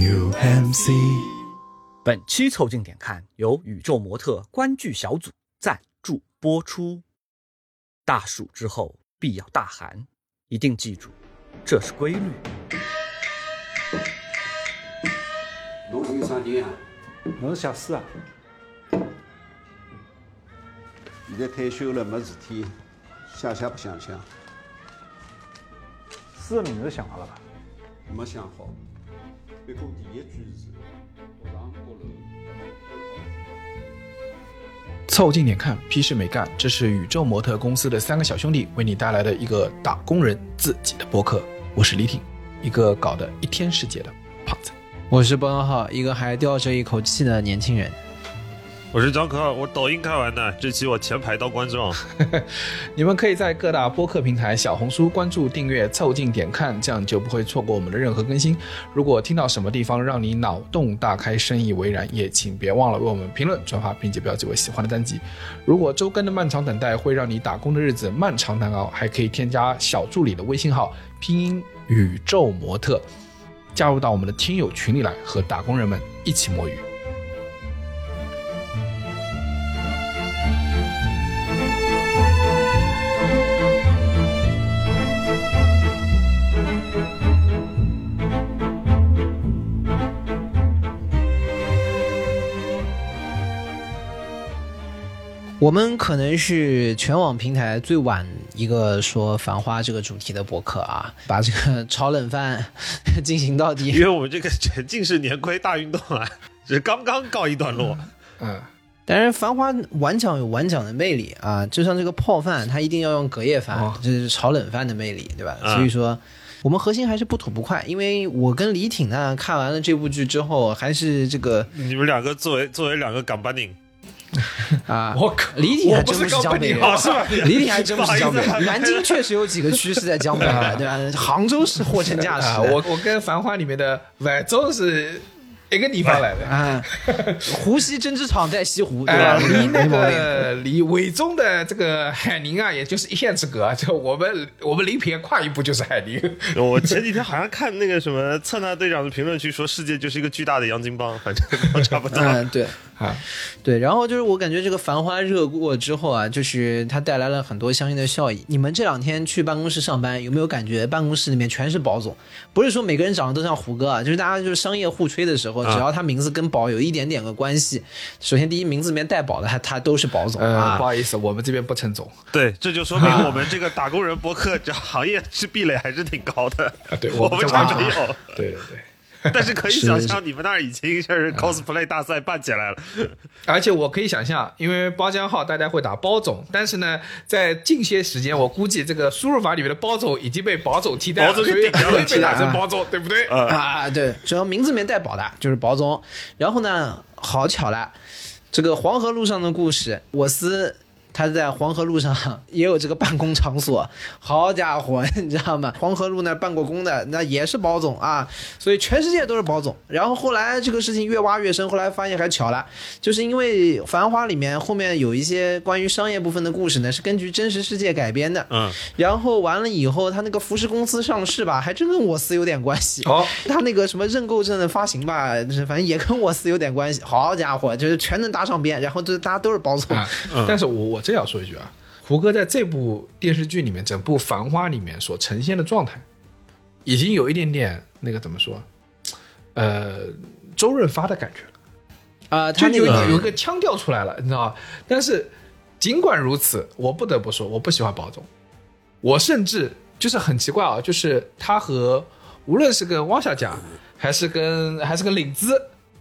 New MC。本期凑近点看由宇宙模特观剧小组赞助播出。大暑之后必要大寒，一定记住，这是规律。侬是有啥人啊？侬是小四啊？现在退休了，没事体，想想不想想？四的名字想好了吧？没想好。别过第一句是“学上高楼”。凑近点看，屁事没干。这是宇宙模特公司的三个小兄弟为你带来的一个打工人自己的播客。我是李挺，一个搞得一天世界的胖子。我是波涛浩，一个还吊着一口气的年轻人。我是张可，我抖音看完的，这期我前排当观众。你们可以在各大播客平台、小红书关注、订阅、凑近点看，这样就不会错过我们的任何更新。如果听到什么地方让你脑洞大开、深以为然，也请别忘了为我们评论、转发，并且标记为喜欢的单集。如果周更的漫长等待会让你打工的日子漫长难熬，还可以添加小助理的微信号拼音宇宙模特，加入到我们的听友群里来，和打工人们一起摸鱼。我们可能是全网平台最晚一个说《繁花》这个主题的博客啊，把这个炒冷饭进行到底。因为我们这个沉浸式年亏大运动啊，是刚刚告一段落。嗯，但是《繁花》晚讲有晚讲的魅力啊，就像这个泡饭，它一定要用隔夜饭，哦这是炒冷饭的魅力，对吧？啊所以说。我们核心还是不吐不快，因为我跟李挺呢看完了这部剧之后，还是这个你们两个作为作为两个港巴宁，啊，我靠李挺还真不是江北人高本，是吧？李挺还真不是江北人。南京确实有几个区是在江北的，对吧？杭州是货真价实。我我跟《繁花》里面的晚州是一个地方来的。啊，湖西针织厂在西湖，对哎，吧？离那个离伟中的这个海宁啊，也就是一线之隔。就我们我们临平跨一步就是海宁。我前几天好像看那个什么策纳队长的评论区说，世界就是一个巨大的洋泾浜，反正都差不多。嗯，对啊，对，然后就是我感觉这个繁花热过之后啊，就是它带来了很多相应的效益。你们这两天去办公室上班，有没有感觉办公室里面全是宝总？不是说每个人长得都像胡歌啊，就是大家就是商业互吹的时候，啊只要他名字跟宝有一点点个关系，首先第一名字里面带宝的，他他都是宝总呃，啊不。好意思，我们这边不称总。对，这就说明我们这个打工人博客这行业是壁垒还是挺高的。啊对 我们这我们这完全儿没有，对对对。但是可以想象你们那儿已经就是 cosplay 大赛办起来了。而且我可以想象，因为包浆号大家会打包总，但是呢，在近些时间，我估计这个输入法里面的包总已经被宝总替代了，保总给所以顶掉了会被打成包总，对不对？啊，对，只要名字里面带宝的，就是宝总。然后呢，好巧了，这个黄河路上的故事，我司他在黄河路上 也有这个办公场所，好家伙，你知道吗？黄河路那办过工的，那也是保总啊，所以全世界都是保总。然后后来这个事情越挖越深，后来发现还巧了，就是因为《繁花》里面后面有一些关于商业部分的故事呢，是根据真实世界改编的。嗯，然后完了以后，他那个服饰公司上市吧，还真跟我司有点关系。哦，他那个什么认购证的发行吧，反正也跟我司有点关系。好家伙，就是全能搭上边，然后就大家都是保总。啊，但是我我这要说一句啊，胡歌在这部电视剧里面，整部《繁花》里面所呈现的状态，已经有一点点那个怎么说，呃，周润发的感觉了。啊、就他那个有一个有一个腔调出来了，你知道吗？但是尽管如此，我不得不说，我不喜欢保总，我甚至就是很奇怪啊，就是他和无论是跟汪小贾，还是跟还是跟领子，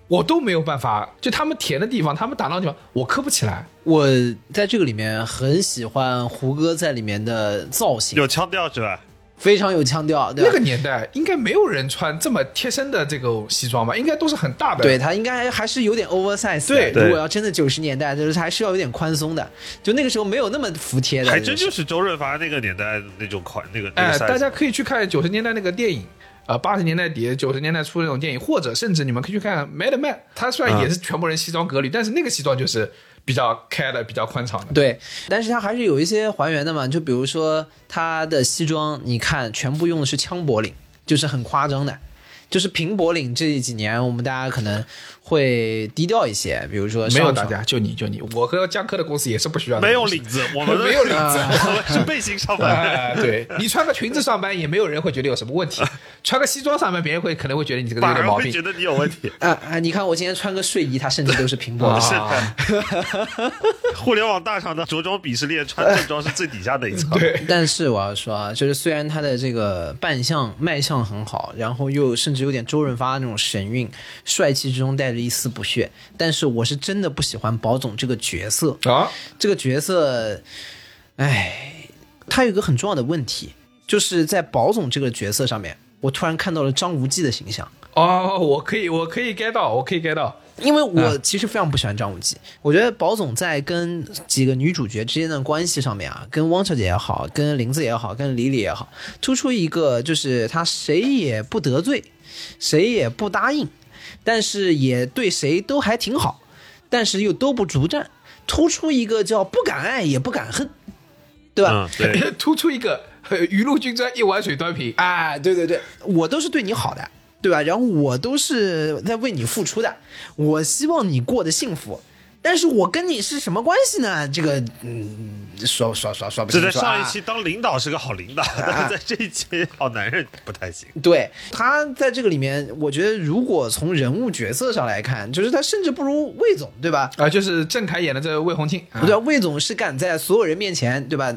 我都没有办法，就他们甜的地方，他们打闹的地方，我磕不起来。我在这个里面很喜欢胡歌在里面的造型，有腔调是吧？非常有腔调，对？那个年代应该没有人穿这么贴身的这个西装吧？应该都是很大的。对他应该还是有点 oversize。对对如果要真的九十年代，就是还是要有点宽松的，就那个时候没有那么服帖的。还真就是周润发那个年代那种款，那个那哎、大家可以去看九十年代那个电影，呃，八十年代底、九十年代初那种电影，或者甚至你们可以去看《Mad Men》，他虽然也是全部人西装革履，但是那个西装就是比较开的、比较宽敞的。对，但是它还是有一些还原的嘛，就比如说他的西装，你看全部用的是枪驳领，就是很夸张的。就是平驳领这几年，我们大家可能会低调一些，比如说没有大家，就你就你，我和江科的公司也是不需要没有领子，我 们没有领子 我们是背心上班。哎，对你穿个裙子上班，也没有人会觉得有什么问题；穿个西装上班，别人会可能会觉得你这个人有点毛病而会觉。得你有问题。啊啊！你看我今天穿个睡衣，它甚至都是 平柏岭。啊，互联网大厂的着装鄙视链，穿正装是最底下的一层。对，但是我要说啊，就是虽然他的这个扮相卖相很好，然后又甚至有点周润发那种神韵，帅气之中带着一丝不屑，但是我是真的不喜欢宝总这个角色。啊，这个角色，哎，他有一个很重要的问题，就是在宝总这个角色上面，我突然看到了张无忌的形象。哦，我可以，我可以 get 到，我可以 get 到。因为我其实非常不喜欢张无忌，我觉得宝总在跟几个女主角之间的关系上面啊，跟汪小姐也好，跟林子也好，跟李李也好，突出一个就是他谁也不得罪，谁也不答应，但是也对谁都还挺好，但是又都不逐战，突出一个叫不敢爱也不敢恨，对吧？嗯，对，突出一个呃 雨露均沾，一碗水端平。哎，对对对，我都是对你好的，对吧？然后我都是在为你付出的，我希望你过得幸福。但是我跟你是什么关系呢？这个，嗯，说说说说不这清楚啊。在上一期当领导是个好领导，但是在这一期好男人不太行。对他在这个里面，我觉得如果从人物角色上来看，就是他甚至不如魏总，对吧？啊，就是郑恺演的这个魏红庆，啊对吧？魏总是敢在所有人面前，对吧？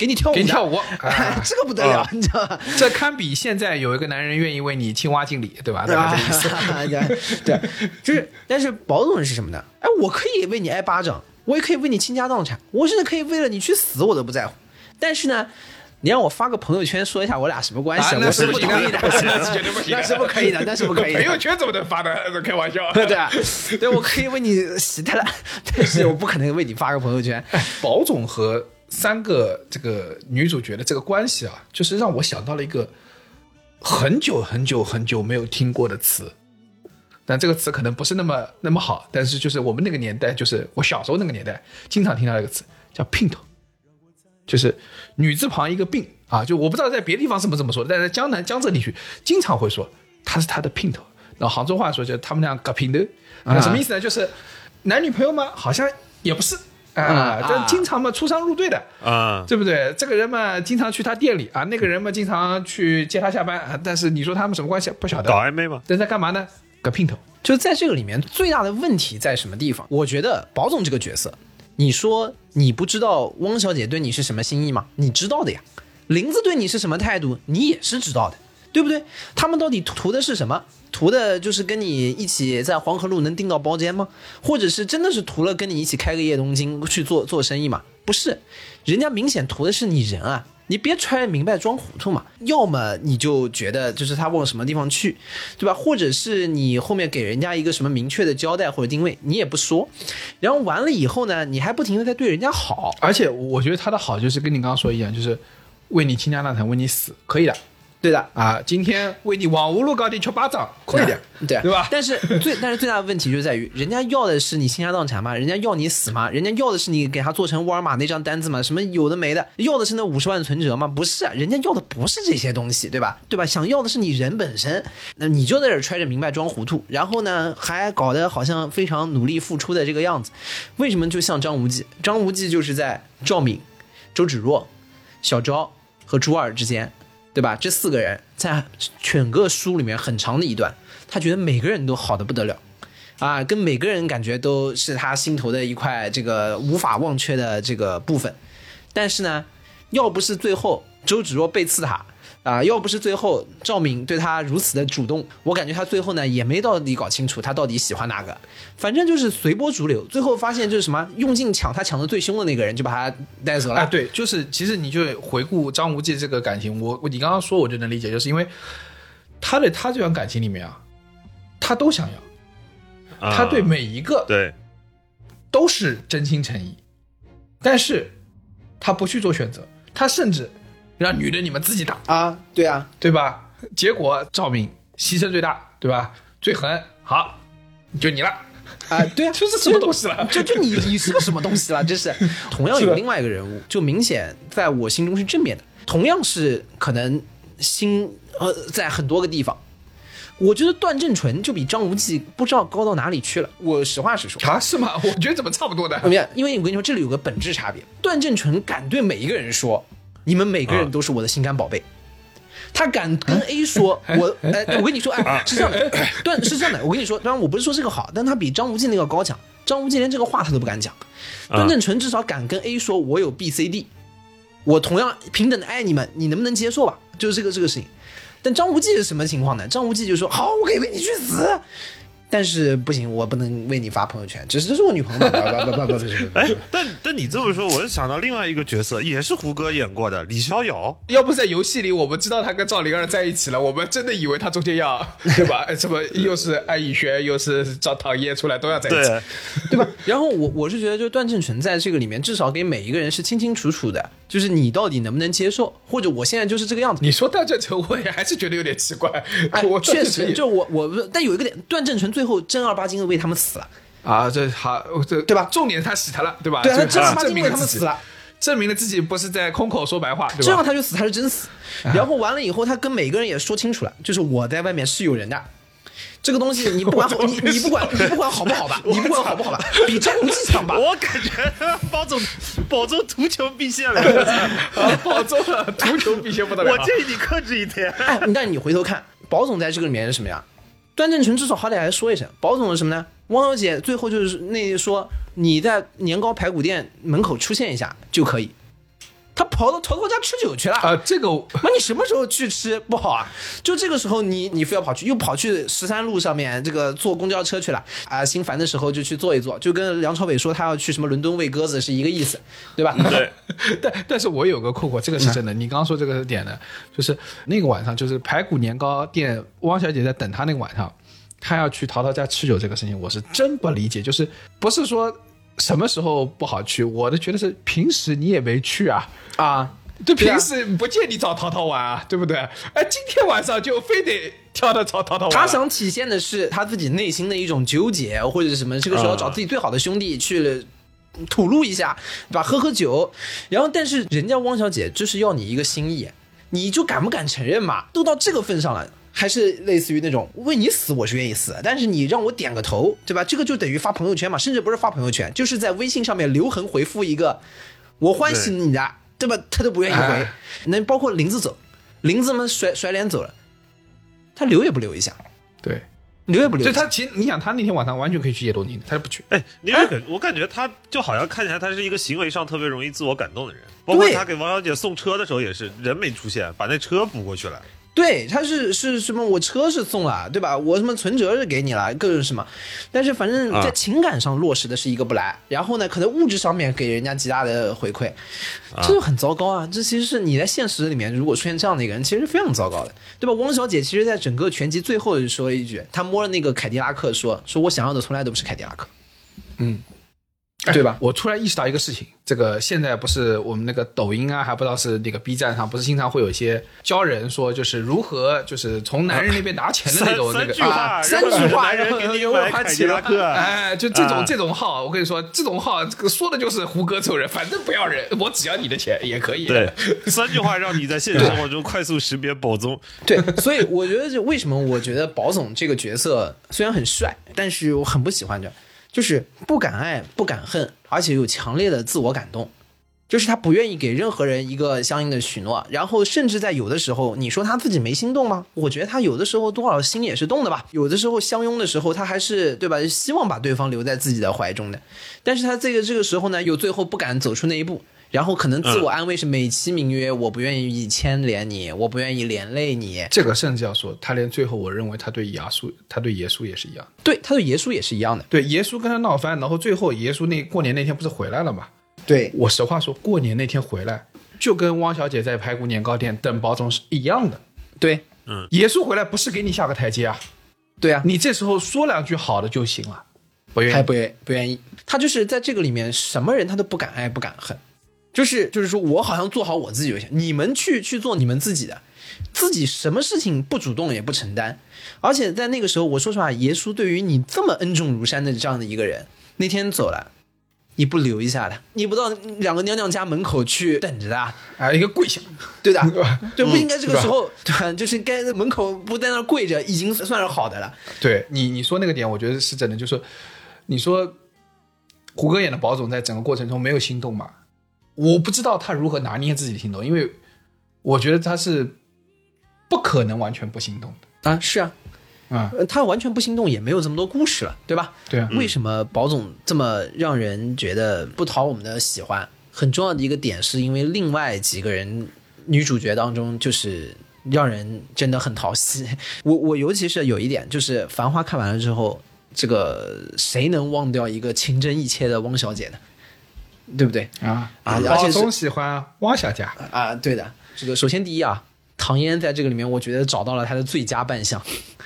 给你跳舞，给你跳舞哎这个不得了，你知道吧？这堪比现在有一个男人愿意为你青蛙敬礼，对吧？大概这个意思。啊，对对，就是，但是保总是什么呢？哎，我可以为你挨巴掌，我也可以为你倾家荡产，我甚至可以为了你去死，我都不在乎。但是呢，你让我发个朋友圈说一下我俩什么关系，啊那我是不行的不同意的，那是不行的 那是不可以的，那是不可以的。朋友圈怎么能发的？开玩笑。对啊，对，我可以为你洗的了，但是我不可能为你发个朋友圈。宝总和三个这个女主角的这个关系啊，就是让我想到了一个很久很久很久没有听过的词，但这个词可能不是那么那么好，但是就是我们那个年代，就是我小时候那个年代，经常听到一个词叫姘头，就是女字旁一个病啊，就我不知道在别的地方是不是这么说的，但是在江南江浙地区经常会说她是他的姘头。那杭州话说就是他们俩搞姘头，啊，什么意思呢？就是男女朋友吗？好像也不是啊啊，但经常嘛出商入对的。啊，对不对？这个人嘛，经常去他店里啊，那个人嘛，经常去接他下班啊。但是你说他们什么关系？不晓得搞。暧昧嘛？但在干嘛呢？搞姘头。就在这个里面，最大的问题在什么地方？我觉得宝总这个角色，你说你不知道汪小姐对你是什么心意吗？你知道的呀。林子对你是什么态度，你也是知道的，对不对？他们到底图的是什么？图的就是跟你一起在黄河路能订到包间吗？或者是真的是图了跟你一起开个夜东京去做做生意吗？不是，人家明显图的是你人啊。你别揣明白装糊涂嘛，要么你就觉得就是他往什么地方去，对吧？或者是你后面给人家一个什么明确的交代或者定位，你也不说，然后完了以后呢，你还不停的在对人家好，而且我觉得他的好就是跟你刚刚说一样，就是为你倾家荡产，为你死，可以的对的，啊。今天为你往无路高地敲巴掌，可以的，对对吧？但是最 但是最大的问题就在于，人家要的是你倾家荡产吗？人家要你死吗？人家要的是你给他做成沃尔玛那张单子吗？什么有的没的，要的是那五十万存折吗？不是，人家要的不是这些东西，对吧？对吧？想要的是你人本身，那你就在这揣着明白装糊涂，然后呢还搞得好像非常努力付出的这个样子。为什么就像张无忌？张无忌就是在赵敏、周芷若、小昭和朱二之间，对吧？这四个人在整个书里面很长的一段，他觉得每个人都好的不得了，啊，跟每个人感觉都是他心头的一块这个无法忘却的这个部分。但是呢，要不是最后周芷若背刺他。啊，要不是最后赵敏对他如此的主动，我感觉他最后呢也没到底搞清楚他到底喜欢哪个，反正就是随波逐流。最后发现就是什么，用劲抢他抢的最凶的那个人就把他带走了。啊，对，就是其实你就回顾张无忌这个感情，我我你刚刚说我就能理解，就是因为他对他这段感情里面啊，他都想要，啊他对每一个对都是真心诚意，但是他不去做选择，他甚至让女的你们自己打，啊，对啊，对吧？结果赵敏牺牲最大，对吧？最狠，好，就你了。啊，对啊，这是什么东西了就就你你是个什么东西了？这是 同样有另外一个人物，就明显在我心中是正面的，同样是可能心呃在很多个地方，我觉得段正淳就比张无忌不知道高到哪里去了。我实话实说，啊，是吗？我觉得怎么差不多的怎？么样？因为我跟你说，这里有个本质差别。段正淳敢对每一个人说：“你们每个人都是我的心肝宝贝。”他敢跟 A 说：“ 我，哎，我跟你说，哎，是这样的，段是这样的。我跟你说，当然我不是说这个好，但他比张无忌那个高强。张无忌连这个话他都不敢讲，段正淳至少敢跟 A 说：我有 B、C、D，我同样平等的爱你们，你能不能接受吧？就是这个这个事情。但张无忌是什么情况呢？张无忌就说：好，我可以为你去死。”但是不行，我不能为你发朋友圈，只是这是我女朋友嘛，不不不不不不不，哎，但但你这么说，我就想到另外一个角色，也是胡歌演过的李逍遥。要不在游戏里，我们知道他跟赵灵儿在一起了，我们真的以为他中间要，对吧？哎什么又是安以轩，又是赵唐嫣出来都要在一起。对，对吧？然后我我是觉得，就段正淳在这个里面，至少给每一个人是清清楚楚的，就是你到底能不能接受，或者我现在就是这个样子。你说段正淳，我也还是觉得有点奇怪。哎我，确实，就我我，但有一个点，段正淳最后正儿八经的为他们死了，啊，这好，这对吧重点他死他了，对吧？对啊，他正儿八经为他们死了，，证明了自己不是在空口说白话，对吧？这样他就死，他是真死。然后完了以后，他跟每个人也说清楚了，就是我在外面是有人的。这个东西你不管 好，你你不管你不管好不好吧，你不管好不好吧，比张无忌强吧？我感觉包总保中图穷匕见两个字，啊保重了，图穷匕见不得了。我建议你克制一点。哎，但你回头看，宝总在这个里面是什么呀？段正淳至少好歹还说一声，宝总是什么呢？汪小姐最后就是那说你在年糕排骨店门口出现一下就可以，他跑到淘淘家吃酒去了。啊，这个那你什么时候去吃不好啊？就这个时候你你非要跑去，又跑去十三路上面这个坐公交车去了啊！心烦的时候就去坐一坐，就跟梁朝伟说他要去什么伦敦喂鸽子是一个意思，对吧？对，但但是我有个困惑，这个是真的。你刚刚说这个点呢，就是那个晚上，就是排骨年糕店，汪小姐在等他那个晚上，他要去淘淘家吃酒这个事情，我是真不理解。就是不是说什么时候不好去，我的觉得是平时你也没去啊，啊，就平时不见你找淘淘玩啊，对不对？哎，今天晚上就非得跳到找淘淘玩。他想体现的是他自己内心的一种纠结，或者是什么。这个时候啊找自己最好的兄弟去吐露一下，对吧？喝喝酒，然后但是人家汪小姐就是要你一个心意，你就敢不敢承认嘛？都到这个份上了。还是类似于那种为你死我是愿意死，但是你让我点个头，对吧？这个就等于发朋友圈嘛，甚至不是发朋友圈，就是在微信上面留痕回复一个“我欢喜你的”，对吧？他都不愿意回哎。那包括林子走，林子们甩甩脸走了，他留也不留一下，对，留也不留。就他其实你想，他那天晚上完全可以去叶东宁，他不去。哎，你有感，我感觉他就好像看起来他是一个行为上特别容易自我感动的人，包括他给王小姐送车的时候也是人没出现，把那车补过去了。对，他是是什么？我车是送了，对吧？我什么存折是给你了，各种什么，但是反正在啊情感上落实的是一个不来，然后呢，可能物质上面给人家极大的回馈，这就很糟糕啊！这其实是你在现实里面如果出现这样的一个人，其实是非常糟糕的，对吧？汪小姐其实在整个全集最后就说了一句，她摸了那个凯迪拉克说，说我想要的从来都不是凯迪拉克，嗯，对吧？我突然意识到一个事情，这个现在不是我们那个抖音啊，还不知道是那个 B 站上，不是经常会有一些教人说，就是如何就是从男人那边拿钱的那种那个三句话，啊三句话男人给你然后买凯迪拉克。哎，就这种、啊这种号，我跟你说，这种号说的就是胡歌这种人，反正不要人，我只要你的钱也可以。对，三句话让你在现实生活中快速识别宝总。对，所以我觉得就为什么我觉得宝总这个角色虽然很帅，但是我很不喜欢这，就是不敢爱、不敢恨，而且有强烈的自我感动。就是他不愿意给任何人一个相应的许诺，然后甚至在有的时候，你说他自己没心动吗？我觉得他有的时候多少心也是动的吧。有的时候相拥的时候，他还是对吧？希望把对方留在自己的怀中的。但是他这个这个时候呢，又最后不敢走出那一步，然后可能自我安慰是美其名曰我不愿意牵连你，我不愿意连累你，这个甚至要说，他连最后，我认为他对亚叔，他对耶稣也是一样。对，他对耶稣也是一样的。对，耶稣跟他闹翻，然后最后耶稣那过年那天不是回来了吗？对，我实话说，过年那天回来，就跟汪小姐在排骨年糕店等保总是一样的。对，嗯耶稣回来不是给你下个台阶啊，对啊，你这时候说两句好的就行了，不愿意。还不愿不愿意。他就是在这个里面，什么人他都不敢爱不敢恨，就是就是说我好像做好我自己就行，你们去去做你们自己的，自己什么事情不主动也不承担。而且在那个时候，我说实话，耶稣对于你这么恩重如山的这样的一个人，那天走了。你不留一下的，你不到两个娘娘家门口去等着的，啊，一个跪下，对的，对，不应该这个时候，对吧？就是该门口不在那儿跪着，已经算是好的了。对你你说那个点，我觉得是真的，就是你说胡歌演的宝总在整个过程中没有心动嘛？我不知道他如何拿捏自己的心动，因为我觉得他是不可能完全不心动的。啊，是啊，啊、呃他完全不心动，也没有这么多故事了，对吧？对啊，为什么宝总这么让人觉得不讨我们的喜欢？很重要的一个点，是因为另外几个人女主角当中，就是让人真的很讨喜。我 我尤其是有一点，就是《繁花》看完了之后，这个谁能忘掉一个情真意切的汪小姐呢？对不对？啊。啊而且总喜欢汪小姐，啊，对的，这个首先第一啊，唐嫣在这个里面，我觉得找到了她的最佳扮相，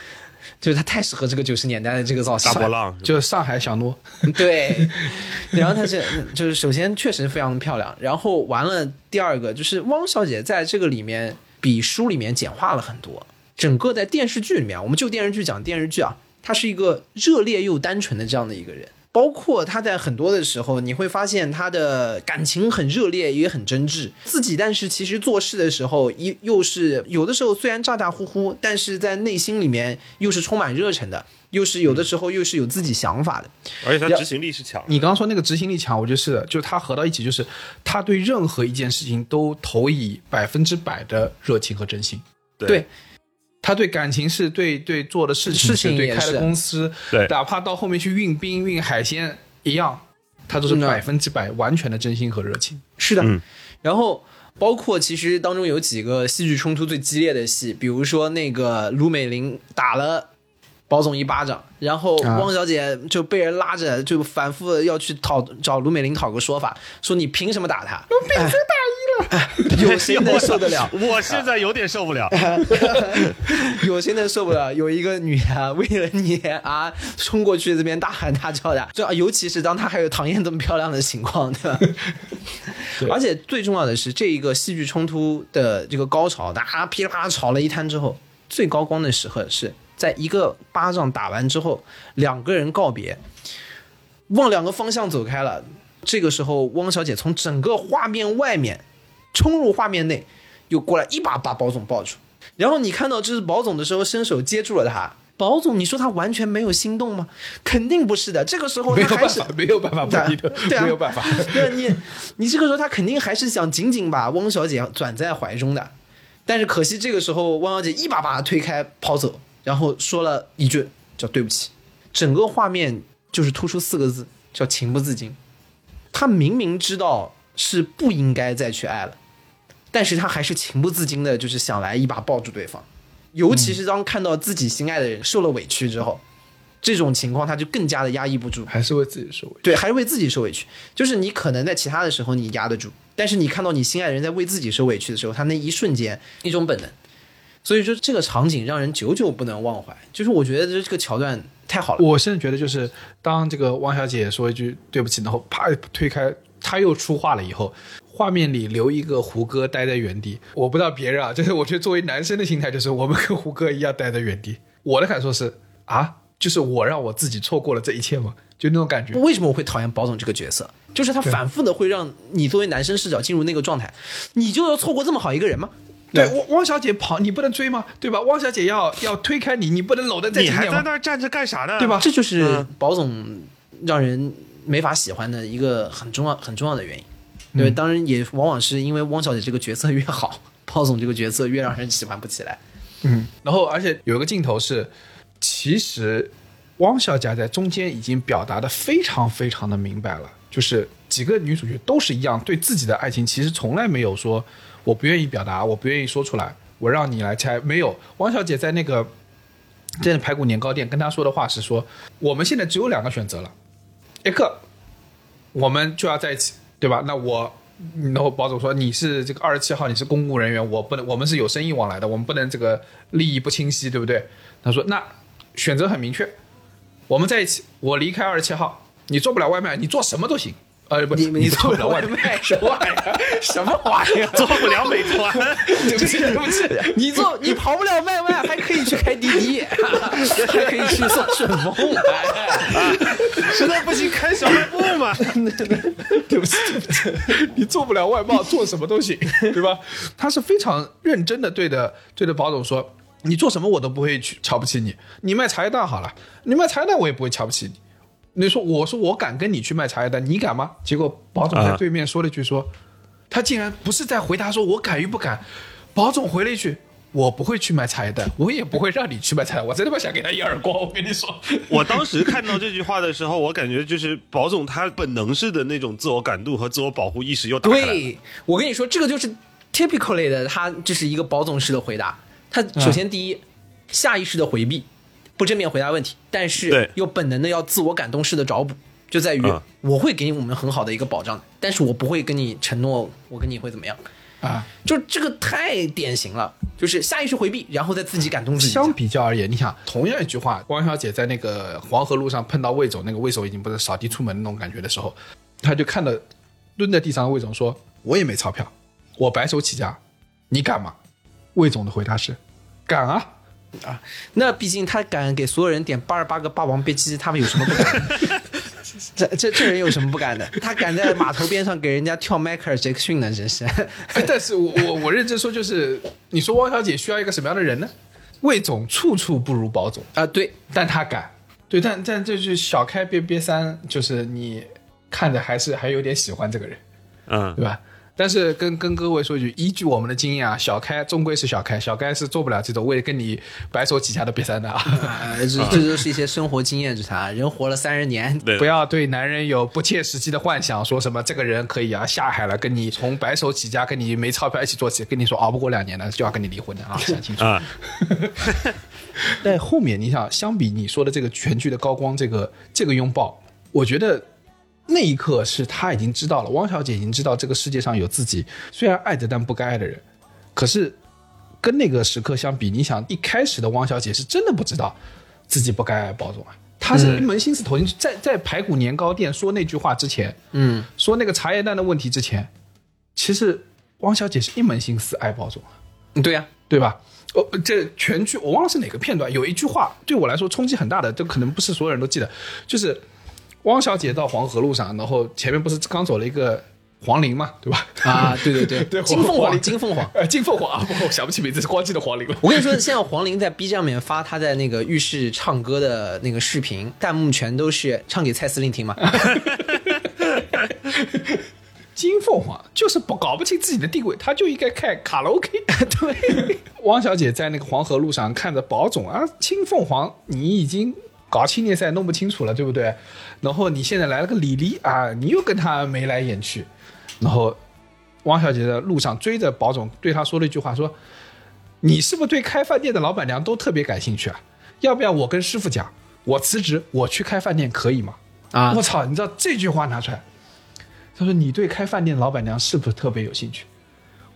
就是她太适合这个九十年代的这个造型。大波浪，就是上海小诺，对，然后她是就是首先确实非常的漂亮，然后完了第二个就是汪小姐在这个里面比书里面简化了很多，整个在电视剧里面，我们就电视剧讲电视剧啊，她是一个热烈又单纯的这样的一个人。包括他在很多的时候，你会发现他的感情很热烈，也很真挚。自己但是其实做事的时候，一又是有的时候虽然咋咋呼呼，但是在内心里面又是充满热忱的，又是有的时候又是有自己想法的。而且他执行力是强。你刚刚说那个执行力强，我觉得是的，就是他合到一起，就是他对任何一件事情都投以百分之百的热情和真心。对，他对感情是对对做的事情事情是对开的公司，对哪怕到后面去运兵运海鲜一样，他都是百分之百完全的真心和热情。是的，嗯然后包括其实当中有几个戏剧冲突最激烈的戏，比如说那个卢美玲打了。包总一巴掌，然后啊汪小姐就被人拉着，就反复要去讨找卢美玲讨个说法，说你凭什么打她？我病责大意了，有谁能 受得了？我现在有点受不了。有些人受不了，有一个女的为了你啊，冲过去这边大喊大叫的，这尤其是当她还有唐嫣这么漂亮的情况，对吧？而且最重要的是，这一个戏剧冲突的这个高潮，大家噼里啪啦吵了一摊之后，最高光的时刻是在一个巴掌打完之后，两个人告别，往两个方向走开了。这个时候，汪小姐从整个画面外面冲入画面内，又过来一把把宝总抱住。然后你看到这是宝总的时候，伸手接住了他。宝总，你说他完全没有心动吗？肯定不是的。这个时候他还是没有办法，没有办法不记得，对啊，没有办法。对啊，你你这个时候他肯定还是想紧紧把汪小姐攥在怀中的，但是可惜这个时候汪小姐一把把他推开跑走，然后说了一句叫对不起，整个画面就是突出四个字叫情不自禁。他明明知道是不应该再去爱了，但是他还是情不自禁的，就是想来一把抱住对方。尤其是当看到自己心爱的人受了委屈之后，这种情况他就更加的压抑不住。还是为自己受委屈。对，还是为自己受委屈。就是你可能在其他的时候你压得住，但是你看到你心爱的人在为自己受委屈的时候，他那一瞬间一种本能。所以说这个场景让人久久不能忘怀。就是我觉得这个桥段太好了。我甚至觉得，就是当这个汪小姐说一句对不起，然后啪推开，他又出话了以后，画面里留一个胡歌待在原地。我不知道别人啊，就是我觉得作为男生的心态，就是我们跟胡歌一样待在原地。我的感受是啊，就是我让我自己错过了这一切嘛？就那种感觉。为什么我会讨厌宝总这个角色？就是他反复的会让你作为男生视角进入那个状态，你就要错过这么好一个人吗？对，汪汪小姐跑，你不能追吗？对吧？汪小姐要要推开你，你不能搂得再你？在那儿站着干啥呢？对吧？这就是宝总让人没法喜欢的一个很重要很重要的原因。对，当然也往往是因为汪小姐这个角色越好，鲍总这个角色越让人喜欢不起来。嗯，然后而且有一个镜头是，其实汪小姐在中间已经表达的非常非常的明白了，就是几个女主角都是一样，对自己的爱情其实从来没有说我不愿意表达，我不愿意说出来，我让你来猜，没有。汪小姐在那个在那排骨年糕店跟他说的话是说，我们现在只有两个选择了，一个我们就要在一起，对吧？那我。然后保总说：“你是这个二十七号，你是公务人员，我不能，我们是有生意往来的，我们不能这个利益不清晰，对不对？”他说：“那选择很明确，我们在一起，我离开二十七号，你做不了外卖，你做什么都行。呃，不，你你做不了外卖，什么玩意儿？什么玩意儿？做不了美团，对不起，对不起。你做你跑不了外卖，还可以去开滴滴。还可以去送顺丰。哎实在不行开小卖部嘛。对不起，对不起，你做不了外贸，做什么都行，对吧？他是非常认真的对着对着保总说，你做什么我都不会去瞧不起你。你卖茶叶蛋好了，你卖茶叶蛋我也不会瞧不起你。你说我说我敢跟你去卖茶叶蛋，你敢吗？结果保总在对面说了一句说，他竟然不是在回答说我敢与不敢，保总回了一句。我不会去卖茶叶蛋，我也不会让你去卖茶叶蛋。我真他妈想给他一耳光！我跟你说，我当时看到这句话的时候，我感觉就是保总他本能式的那种自我感度和自我保护意识又打开了。对，我跟你说，这个就是 typically 的，他这是一个保总式的回答。他首先第一，下意识的回避，不正面回答问题，但是又本能的要自我感动式的找补，就在于嗯我会给你我们很好的一个保障，但是我不会跟你承诺我跟你会怎么样。啊，就这个太典型了，就是下意识回避，然后再自己感动自己。相比较而言，你想同样一句话，汪小姐在那个黄河路上碰到魏总，那个魏总已经不是扫地出门那种感觉的时候，她就看到蹲在地上的魏总说：“我也没钞票，我白手起家，你敢吗？”魏总的回答是：“敢啊。那毕竟他敢给所有人点八十八个霸王别姬，他们有什么不敢 的？这这这人有什么不敢的？他敢在码头边上给人家跳迈克尔·杰克逊呢，真是。但是我我我认真说，就是你说汪小姐需要一个什么样的人呢？魏总处处不如保总，啊，对，但他敢。对，但但这就是小开别别三，就是你看着还是还有点喜欢这个人。嗯对，吧？但是跟跟各位说一句，依据我们的经验啊，小开终归是小开，小开是做不了这种为了跟你白手起家的瘪三的啊！啊，这这都是一些生活经验之谈。人活了三十年，对不要对男人有不切实际的幻想，说什么这个人可以啊下海了，跟你从白手起家，跟你没钞票一起做起，跟你说熬不过两年了就要跟你离婚的啊，想清楚。啊，但后面你想，相比你说的这个全剧的高光，这个这个拥抱，我觉得那一刻是他已经知道了，汪小姐已经知道这个世界上有自己虽然爱着但不该爱的人，可是跟那个时刻相比，你想一开始的汪小姐是真的不知道自己不该爱包总啊，她是一门心思投进去，在在排骨年糕店说那句话之前，嗯，说那个茶叶蛋的问题之前，其实汪小姐是一门心思爱包总啊。对呀、对吧？哦，这全剧我忘了是哪个片段，有一句话对我来说冲击很大的，这可能不是所有人都记得，就是汪小姐到黄河路上，然后前面不是刚走了一个黄陵嘛，对吧？啊，对对对，对 金凤凰，金凤凰。呃，金凤凰啊，不，我想不起名字，光记得黄陵了。我跟你说，现在黄陵在 B 站上面发他在那个浴室唱歌的那个视频，弹幕全都是唱给蔡司令听嘛。金凤凰就是不搞不清自己的定位，他就应该开卡拉 OK。对，汪小姐在那个黄河路上看着宝总啊，金凤凰，你已经搞青年赛弄不清楚了，对不对？然后你现在来了个李黎啊，你又跟他眉来眼去，然后汪小姐在路上追着宝总，对他说了一句话，说：“你是不是对开饭店的老板娘都特别感兴趣啊？要不要我跟师傅讲，我辞职，我去开饭店可以吗？”啊我操！你知道这句话拿出来，他说：“你对开饭店的老板娘是不是特别有兴趣？”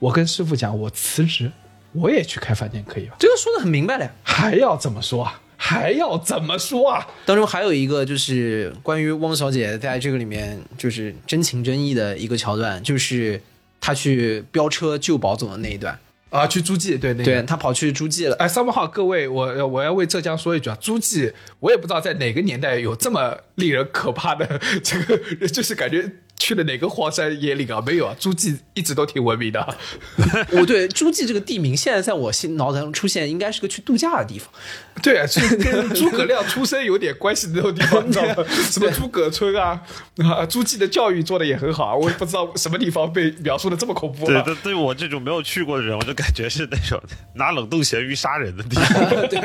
我跟师傅讲，我辞职，我也去开饭店，可以吧？这个说的很明白了呀。还要怎么说啊？还要怎么说啊？当中还有一个就是关于汪小姐在这个里面就是真情真意的一个桥段，就是她去飙车救保总的那一段。啊，去诸暨，对那个对她跑去诸暨了，哎，三八号，各位，我我要为浙江说一句啊，诸暨，我也不知道在哪个年代有这么令人可怕的 这个，就是感觉去了哪个荒山野岭啊？没有啊，诸暨一直都挺文明的啊。我对诸暨这个地名现在在我心脑袋中出现，应该是个去度假的地方。对跟诸葛亮出生有点关系的那种地方，你知道吗？什么诸葛村啊，啊，诸暨的教育做的也很好啊，我也不知道什么地方被描述的这么恐怖啊。对对，对我这种没有去过的人，我就感觉是那种拿冷冻咸鱼杀人的地方。对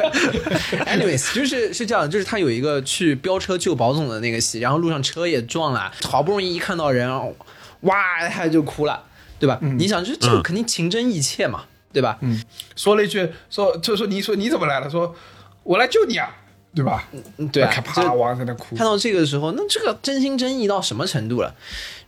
Anyways，就是是这样，就是他有一个去飙车救保总的那个戏，然后路上车也撞了，好不容易一看到人，哇，他就哭了，对吧？你想，这这个肯定情真意切嘛，对吧？嗯，说了一句，说就说你说你怎么来了？说我来救你啊，对吧？对啊，啪这啪往在那哭看。到这个时候，那这个真心真意到什么程度了？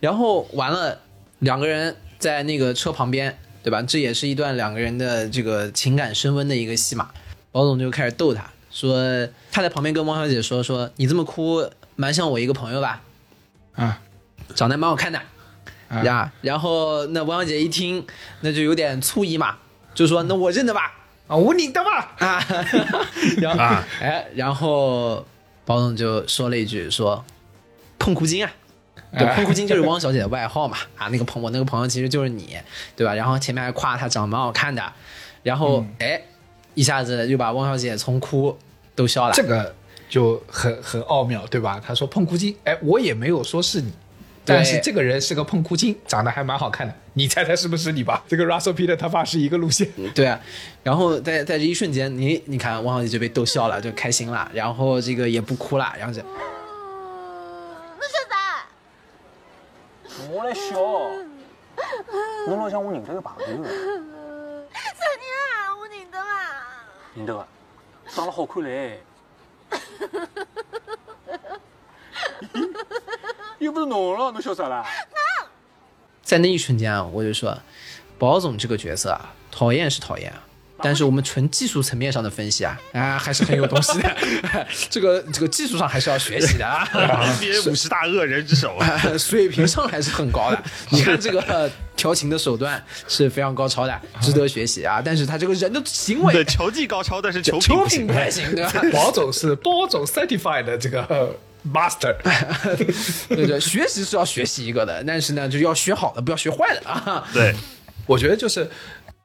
然后完了，两个人在那个车旁边，对吧？这也是一段两个人的这个情感升温的一个戏码。保总就开始逗他，说他在旁边跟汪小姐说说你这么哭，蛮像我一个朋友吧，啊，长得蛮好看的。啊呀，然后那汪小姐一听，那就有点醋意嘛，就说那我认得吧，啊，我领的吧。啊，然后、啊哎，然后包总就说了一句说碰哭精啊。对，哎碰哭精就是汪小姐的外号嘛，啊，那个朋我那个朋友其实就是你，对吧？然后前面还夸她长得蛮好看的，然后、嗯哎，一下子就把汪小姐从哭都笑了。这个就很很奥妙，对吧？他说碰哭精，哎，我也没有说是你，但是这个人是个碰哭精，长得还蛮好看的，你猜猜是不是你吧？这个 Russell Peter 他爸是一个路线，对啊，然后在在这一瞬间，你你看王小姐就被逗笑了，就开心了，然后这个也不哭了，然后就陆小仔，我来笑，侬老想我认得个朋友，啥人啊？我认得嘛。认得个，长得好看嘞。又不是侬了，侬笑啥啦？在那一瞬间啊，我就说，宝总这个角色啊，讨厌是讨厌啊，但是我们纯技术层面上的分析啊，啊还是很有东西的，这个这个技术上还是要学习的啊。NBA 五十大恶人之首啊！水平上还是很高的，你看这个呃调情的手段是非常高超的，值得学习啊。但是他这个人的行为对，，球技高超，但是球品球不行品不。太行，对吧？保总是包总 certified 的这个呃 master，对对，学习是要学习一个的，但是呢，就要学好的，不要学坏的啊。对，我觉得就是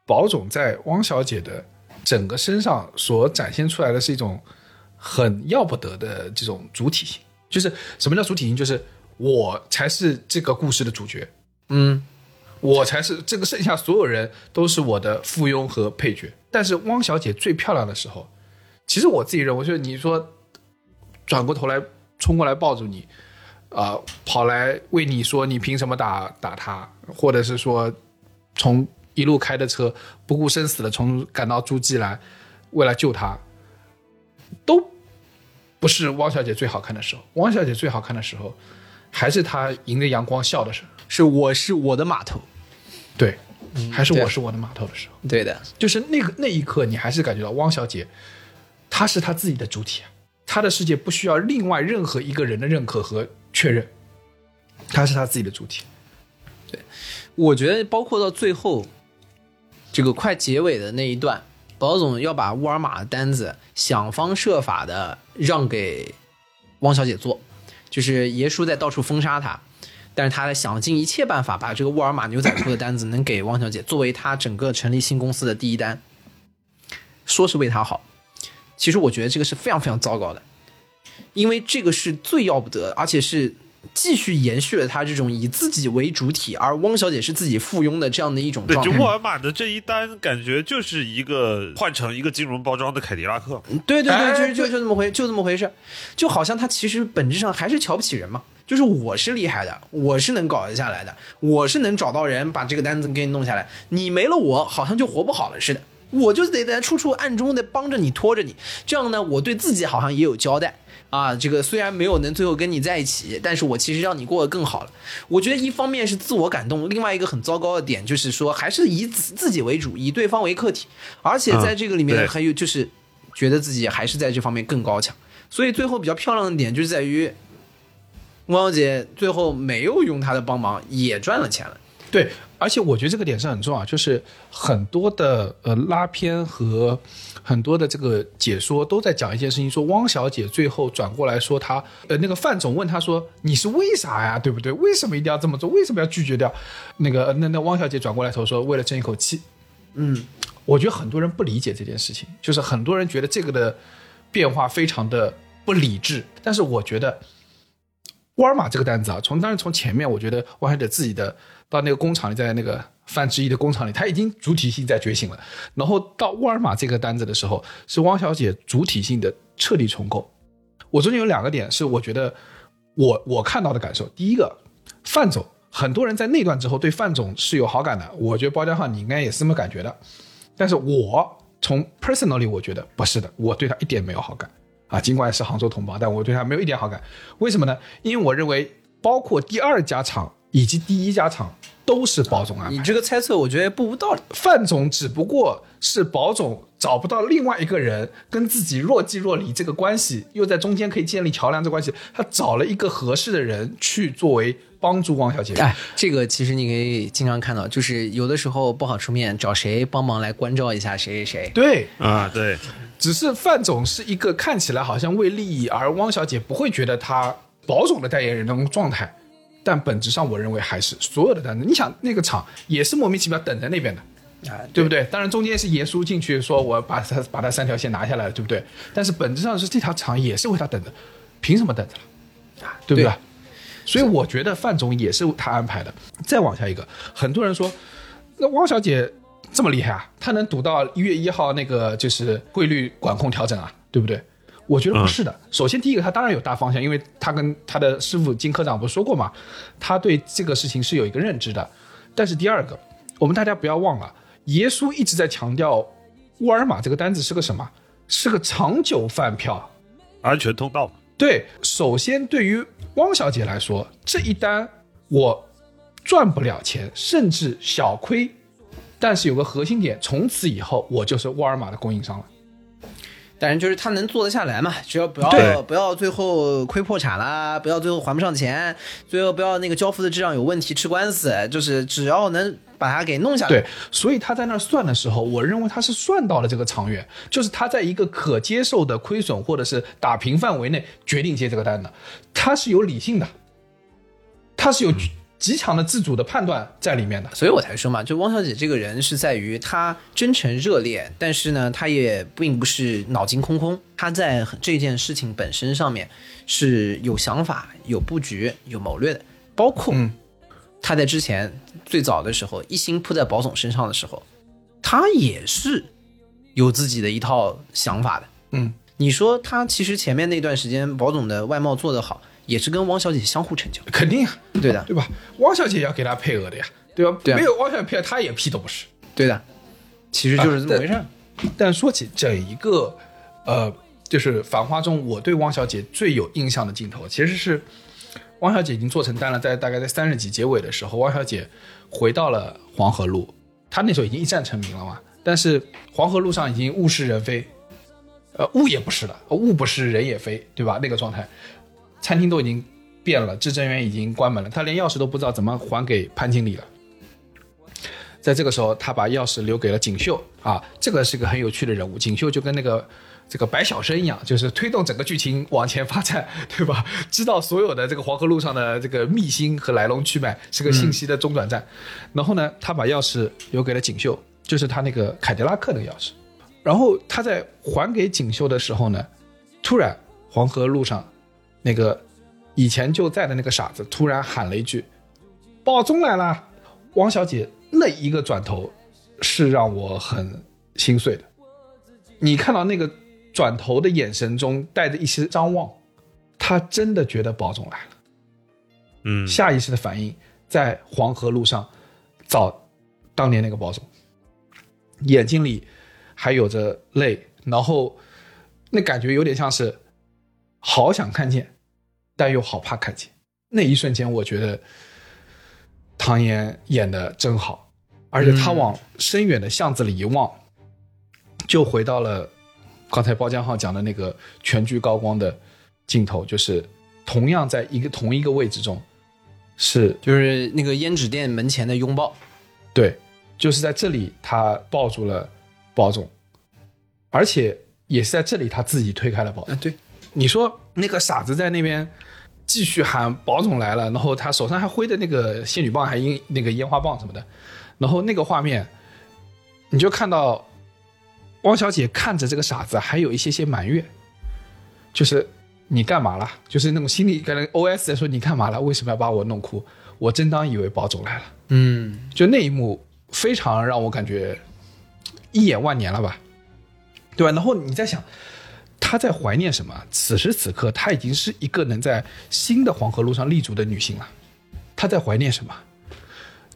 宝总在汪小姐的整个身上所展现出来的是一种很要不得的这种主体性。就是什么叫主体性？就是我才是这个故事的主角，嗯，我才是这个剩下所有人都是我的附庸和配角。但是汪小姐最漂亮的时候，其实我自己认为，就是你说转过头来冲过来抱住你，啊、跑来为你说你凭什么打打他，或者是说从一路开的车不顾生死的从赶到诸暨来，为了救他，都不是汪小姐最好看的时候。汪小姐最好看的时候，还是她迎着阳光笑的时候。是我是我的码头，对，还是我是我的码头的时候，对的，就是那个那一刻，你还是感觉到汪小姐，她是她自己的主体啊，她的世界不需要另外任何一个人的认可和确认，他是他自己的主体。对。我觉得包括到最后，这个快结尾的那一段，保总要把沃尔玛的单子想方设法的让给汪小姐做，就是爷叔在到处封杀他，但是他想尽一切办法把这个沃尔玛牛仔裤的单子能给汪小姐，作为他整个成立新公司的第一单，说是为他好，其实我觉得这个是非常非常糟糕的，因为这个是最要不得，而且是继续延续了他这种以自己为主体，而汪小姐是自己附庸的这样的一种对，状态。就沃尔玛的这一单，感觉就是一个换成一个金融包装的凯迪拉克。对对哎对，就就就这么回，就这么回事，就好像他其实本质上还是瞧不起人嘛。就是我是厉害的，我是能搞得下来的，我是能找到人把这个单子给你弄下来。你没了我，好像就活不好了似的。我就得在处处暗中的帮着你拖着你，这样呢，我对自己好像也有交代啊。这个虽然没有能最后跟你在一起，但是我其实让你过得更好了。我觉得一方面是自我感动，另外一个很糟糕的点就是说，还是以自自己为主，以对方为客体，而且在这个里面还有就是觉得自己还是在这方面更高强。所以最后比较漂亮的点就是在于，汪小姐最后没有用她的帮忙，也赚了钱了。对，而且我觉得这个点是很重要，就是很多的呃拉片和很多的这个解说都在讲一件事情，说汪小姐最后转过来说她呃那个范总问她说你是为啥呀，对不对？为什么一定要这么做？为什么要拒绝掉？那个那那汪小姐转过来头说为了争一口气。嗯，我觉得很多人不理解这件事情，就是很多人觉得这个的变化非常的不理智，但是我觉得沃尔玛这个单子啊，从当然从前面，我觉得汪小姐自己的到那个工厂里，在那个范志毅的工厂里，他已经主体性在觉醒了。然后到沃尔玛这个单子的时候，是汪小姐主体性的彻底重构。我中间有两个点是我觉得我我看到的感受，第一个，范总，很多人在那段之后对范总是有好感的，我觉得包浆浩你应该也是这么感觉的。但是我从 personally 我觉得不是的，我对他一点没有好感啊，尽管是杭州同胞，但我对他没有一点好感。为什么呢？因为我认为包括第二家厂以及第一家厂都是保总安排。你这个猜测，我觉得不无道理。范总只不过是保总找不到另外一个人跟自己若即若离这个关系，又在中间可以建立桥梁这关系，他找了一个合适的人去作为帮助汪小姐。哎，这个其实你可以经常看到，就是有的时候不好出面，找谁帮忙来关照一下谁谁谁。对，啊，对，只是范总是一个看起来好像为利益，而汪小姐不会觉得他保总的代言人那种状态，但本质上我认为还是所有的单子。你想那个厂也是莫名其妙等在那边的。啊，对不对？当然中间是耶稣进去说我把他把他三条线拿下来了，对不对？但是本质上是这条厂也是为他等的，凭什么等着了？啊，对不对？对所以我觉得范总也是他安排的。再往下一个，很多人说，那汪小姐这么厉害啊，她能赌到一月一号那个就是汇率管控调整啊，对不对？我觉得不是的。首先，第一个，他当然有大方向，因为他跟他的师傅金科长不是说过嘛，他对这个事情是有一个认知的。但是第二个，我们大家不要忘了，耶稣一直在强调，沃尔玛这个单子是个什么？是个长久饭票。安全通道。对，首先对于汪小姐来说，这一单我赚不了钱，甚至小亏，但是有个核心点，从此以后我就是沃尔玛的供应商了。当然就是他能做得下来嘛，只要不要不要最后亏破产啦，不要最后还不上钱，最后不要那个交付的质量有问题吃官司，就是只要能把它给弄下来。对，所以他在那儿算的时候，我认为他是算到了这个长远，就是他在一个可接受的亏损或者是打平范围内决定接这个单的，他是有理性的，他是有极强的自主的判断在里面的。所以我才说嘛，就汪小姐这个人是在于她真诚热烈，但是呢，她也并不是脑筋空空，她在这件事情本身上面是有想法、有布局、有谋略的。包括嗯她在之前最早的时候一心扑在保总身上的时候，她也是有自己的一套想法的。嗯，你说她其实前面那段时间保总的外贸做得好，也是跟汪小姐相互成就。肯定啊，对的，对吧？汪小姐也要给他配额的呀，对吧？对啊没有汪小姐配额，他也屁都不是。对的，其实就是这么啊回事儿。但说起整一个，呃，就是《繁花》中我对汪小姐最有印象的镜头，其实是汪小姐已经做成单了，在大概在三十集结尾的时候，汪小姐回到了黄河路，她那时候已经一战成名了嘛，但是黄河路上已经物是人非，呃，物也不是了，物不是人也非，对吧？那个状态，餐厅都已经变了，至臻园已经关门了，他连钥匙都不知道怎么还给潘经理了。在这个时候，他把钥匙留给了锦绣啊，这个是个很有趣的人物。锦绣就跟那个这个白晓生一样，就是推动整个剧情往前发展，对吧？知道所有的这个黄河路上的这个秘辛和来龙去脉，是个信息的中转站。然后呢，他把钥匙留给了锦绣，就是他那个凯迪拉克的钥匙。然后他在还给锦绣的时候呢，突然黄河路上那个以前就在的那个傻子突然喊了一句：“保中来了！”汪小姐那一个转头是让我很心碎的。你看到那个转头的眼神中带着一些张望，他真的觉得宝总来了。嗯，下意识的反应在黄河路上找当年那个宝总，眼睛里还有着泪，然后那感觉有点像是好想看见，但又好怕看见。那一瞬间，我觉得唐嫣演的真好，而且她往深远的巷子里一望，就回到了刚才包江浩讲的那个全剧高光的镜头，就是同样在一个同一个位置中，是就是那个胭脂店门前的拥抱。对，就是在这里他抱住了包总，而且也是在这里他自己推开了包总。啊，对，你说那个傻子在那边继续喊保总来了，然后他手上还挥的那个仙女棒，还烟那个烟花棒什么的，然后那个画面，你就看到汪小姐看着这个傻子，还有一些些埋怨，就是你干嘛了？就是那种心里可能 O S 在说你干嘛了？为什么要把我弄哭？我真当以为保总来了。嗯，就那一幕非常让我感觉一眼万年了吧，对吧？然后你在想她在怀念什么？此时此刻，她已经是一个能在新的黄河路上立足的女性了。她在怀念什么？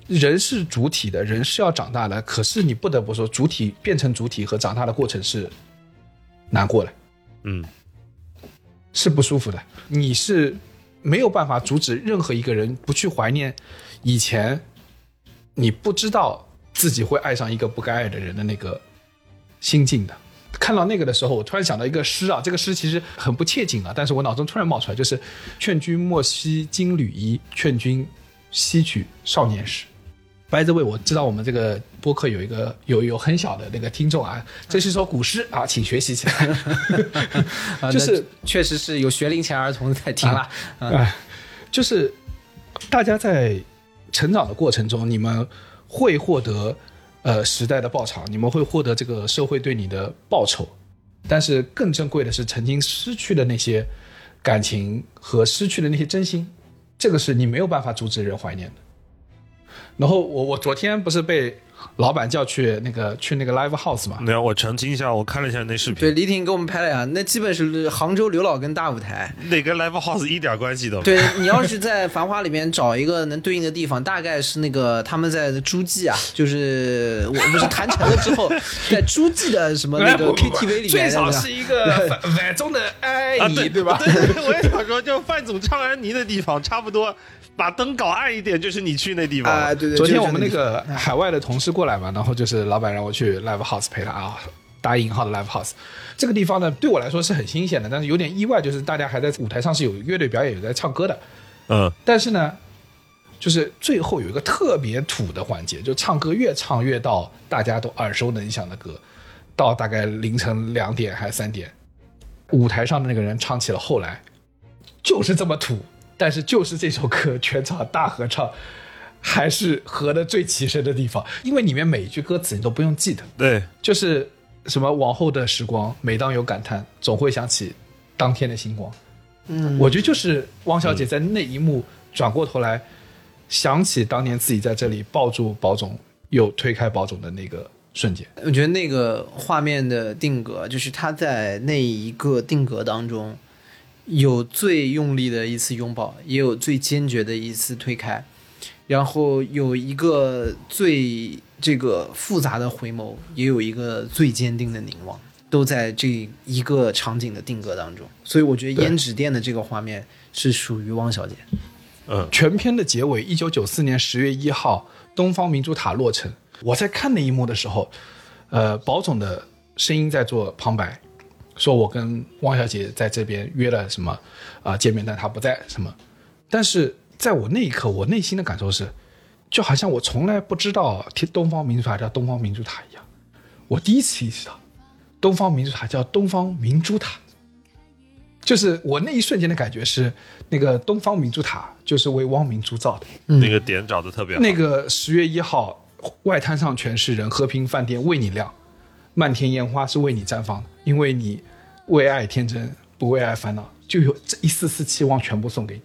人是主体的，人是要长大的。可是你不得不说，主体变成主体和长大的过程是难过的，嗯，是不舒服的。你是没有办法阻止任何一个人不去怀念以前你不知道自己会爱上一个不该爱的人的那个心境的。看到那个的时候，我突然想到一个诗啊，这个诗其实很不切景啊，但是我脑中突然冒出来，就是“劝君莫惜金缕衣，劝君惜取少年时”。By the way，，我知道我们这个播客有一个有有很小的那个听众啊，这是一首古诗啊，请学习起来。啊 就是那确实是有学龄前儿童在听了。啊，就是大家在成长的过程中，你们会获得呃时代的报偿，你们会获得这个社会对你的报酬，但是更珍贵的是曾经失去的那些感情和失去的那些真心，这个是你没有办法阻止人怀念的。然后我我昨天不是被老板叫去那个去那个 live house 嘛，没有，我澄清一下，我看了一下那视频对，频，李挺给我们拍了呀，那基本是杭州刘老根大舞台。那跟 Live House 一点关系都没有。对你要是在《繁花》里面找一个能对应的地方，大概是那个他们在诸暨啊，就是我不是谈成了之后，在诸暨的什么那个 KTV 里面最面，少是一个反反中的爱啊，你，对对吧？我也想说，就范总唱安妮的地方，差不多把灯搞暗一点，就是你去那地方。啊，对对。昨天我们那个海外的同事过来嘛，然后就是老板让我去 live house 陪他啊，打引号的 live house。这个地方呢，对我来说是很新鲜的，但是有点意外，就是大家还在舞台上是有乐队表演，有在唱歌的。嗯，但是呢，就是最后有一个特别土的环节，就唱歌越唱越到大家都耳熟能详的歌，到大概凌晨两点还是三点，舞台上的那个人唱起了后来，就是这么土，但是就是这首歌全场大合唱，还是合的最齐声的地方，因为里面每一句歌词你都不用记得，对，就是什么往后的时光，每当有感叹，总会想起当天的星光。嗯，我觉得就是汪小姐在那一幕转过头来，想起当年自己在这里抱住宝总，又推开宝总的那个瞬间。我觉得那个画面的定格，就是她在那一个定格当中，有最用力的一次拥抱，也有最坚决的一次推开，然后有一个最这个复杂的回眸，也有一个最坚定的凝望，都在这一个场景的定格当中。所以我觉得胭脂店的这个画面是属于汪小姐。嗯，全片的结尾，一九九四年十月一号，东方明珠塔落成。我在看那一幕的时候，呃，宝总的声音在做旁白，说我跟汪小姐在这边约了什么啊、见面，但她不在什么。但是在我那一刻，我内心的感受是，就好像我从来不知道天东方明珠塔叫东方明珠塔一样，我第一次意识到，东方明珠塔叫东方明珠塔。就是我那一瞬间的感觉是，那个东方明珠塔就是为汪明珠造的。那个点找的特别好。那个十月一号，外滩上全是人，和平饭店为你亮，漫天烟花是为你绽放的，因为你为爱天真，不为爱烦恼，就有这一丝丝期望全部送给你。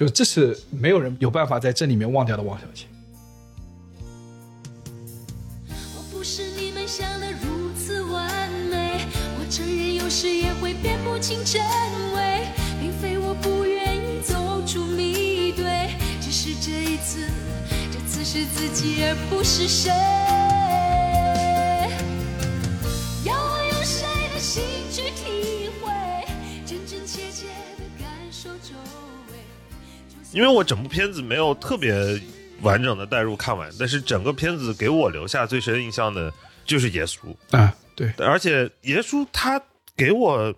就这是没有人有办法在这里面忘掉的王小姐。我不是你们想的如此完美，我承认有时也会辨不清真伪，并非我不愿意走出迷堆，只是这一次，这次是自己而不是谁。因为我整部片子没有特别完整的带入看完，但是整个片子给我留下最深印象的就是耶稣，啊，对，而且耶稣他给我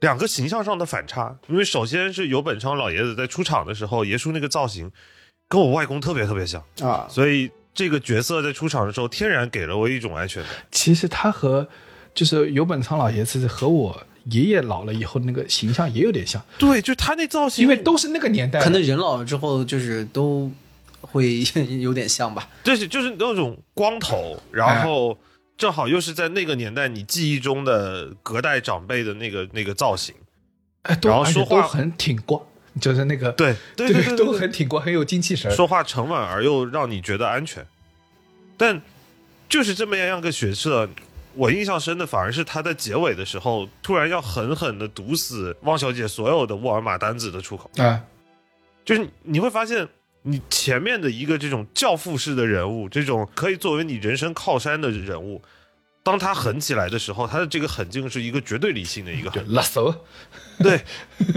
两个形象上的反差，因为首先是有本昌老爷子在出场的时候，耶稣那个造型跟我外公特别特别像，啊，所以这个角色在出场的时候天然给了我一种安全感。其实他和就是有本昌老爷子和我爷爷老了以后那个形象也有点像，对，就他那造型，因为都是那个年代，可能人老了之后，就是都会 有点像吧。就是就是那种光头，哎然后正好又是在那个年代你记忆中的隔代长辈的那个那个造型。哎，然后说话都很挺过，就是那个对对对对对对都很挺过，很有精气神。说话沉稳而又让你觉得安全。但就是这么样一个角色，我印象深的反而是他在结尾的时候，突然要狠狠的堵死汪小姐所有的沃尔玛单子的出口。啊，就是你会发现，你前面的一个这种教父式的人物，这种可以作为你人生靠山的人物，当他狠起来的时候，他的这个狠劲是一个绝对理性的一个 就狠。拉手，对，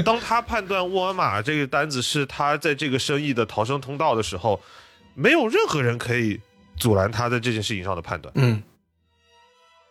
当他判断沃尔玛这个单子是他在这个生意的逃生通道的时候，没有任何人可以阻拦他在这件事情上的判断。嗯，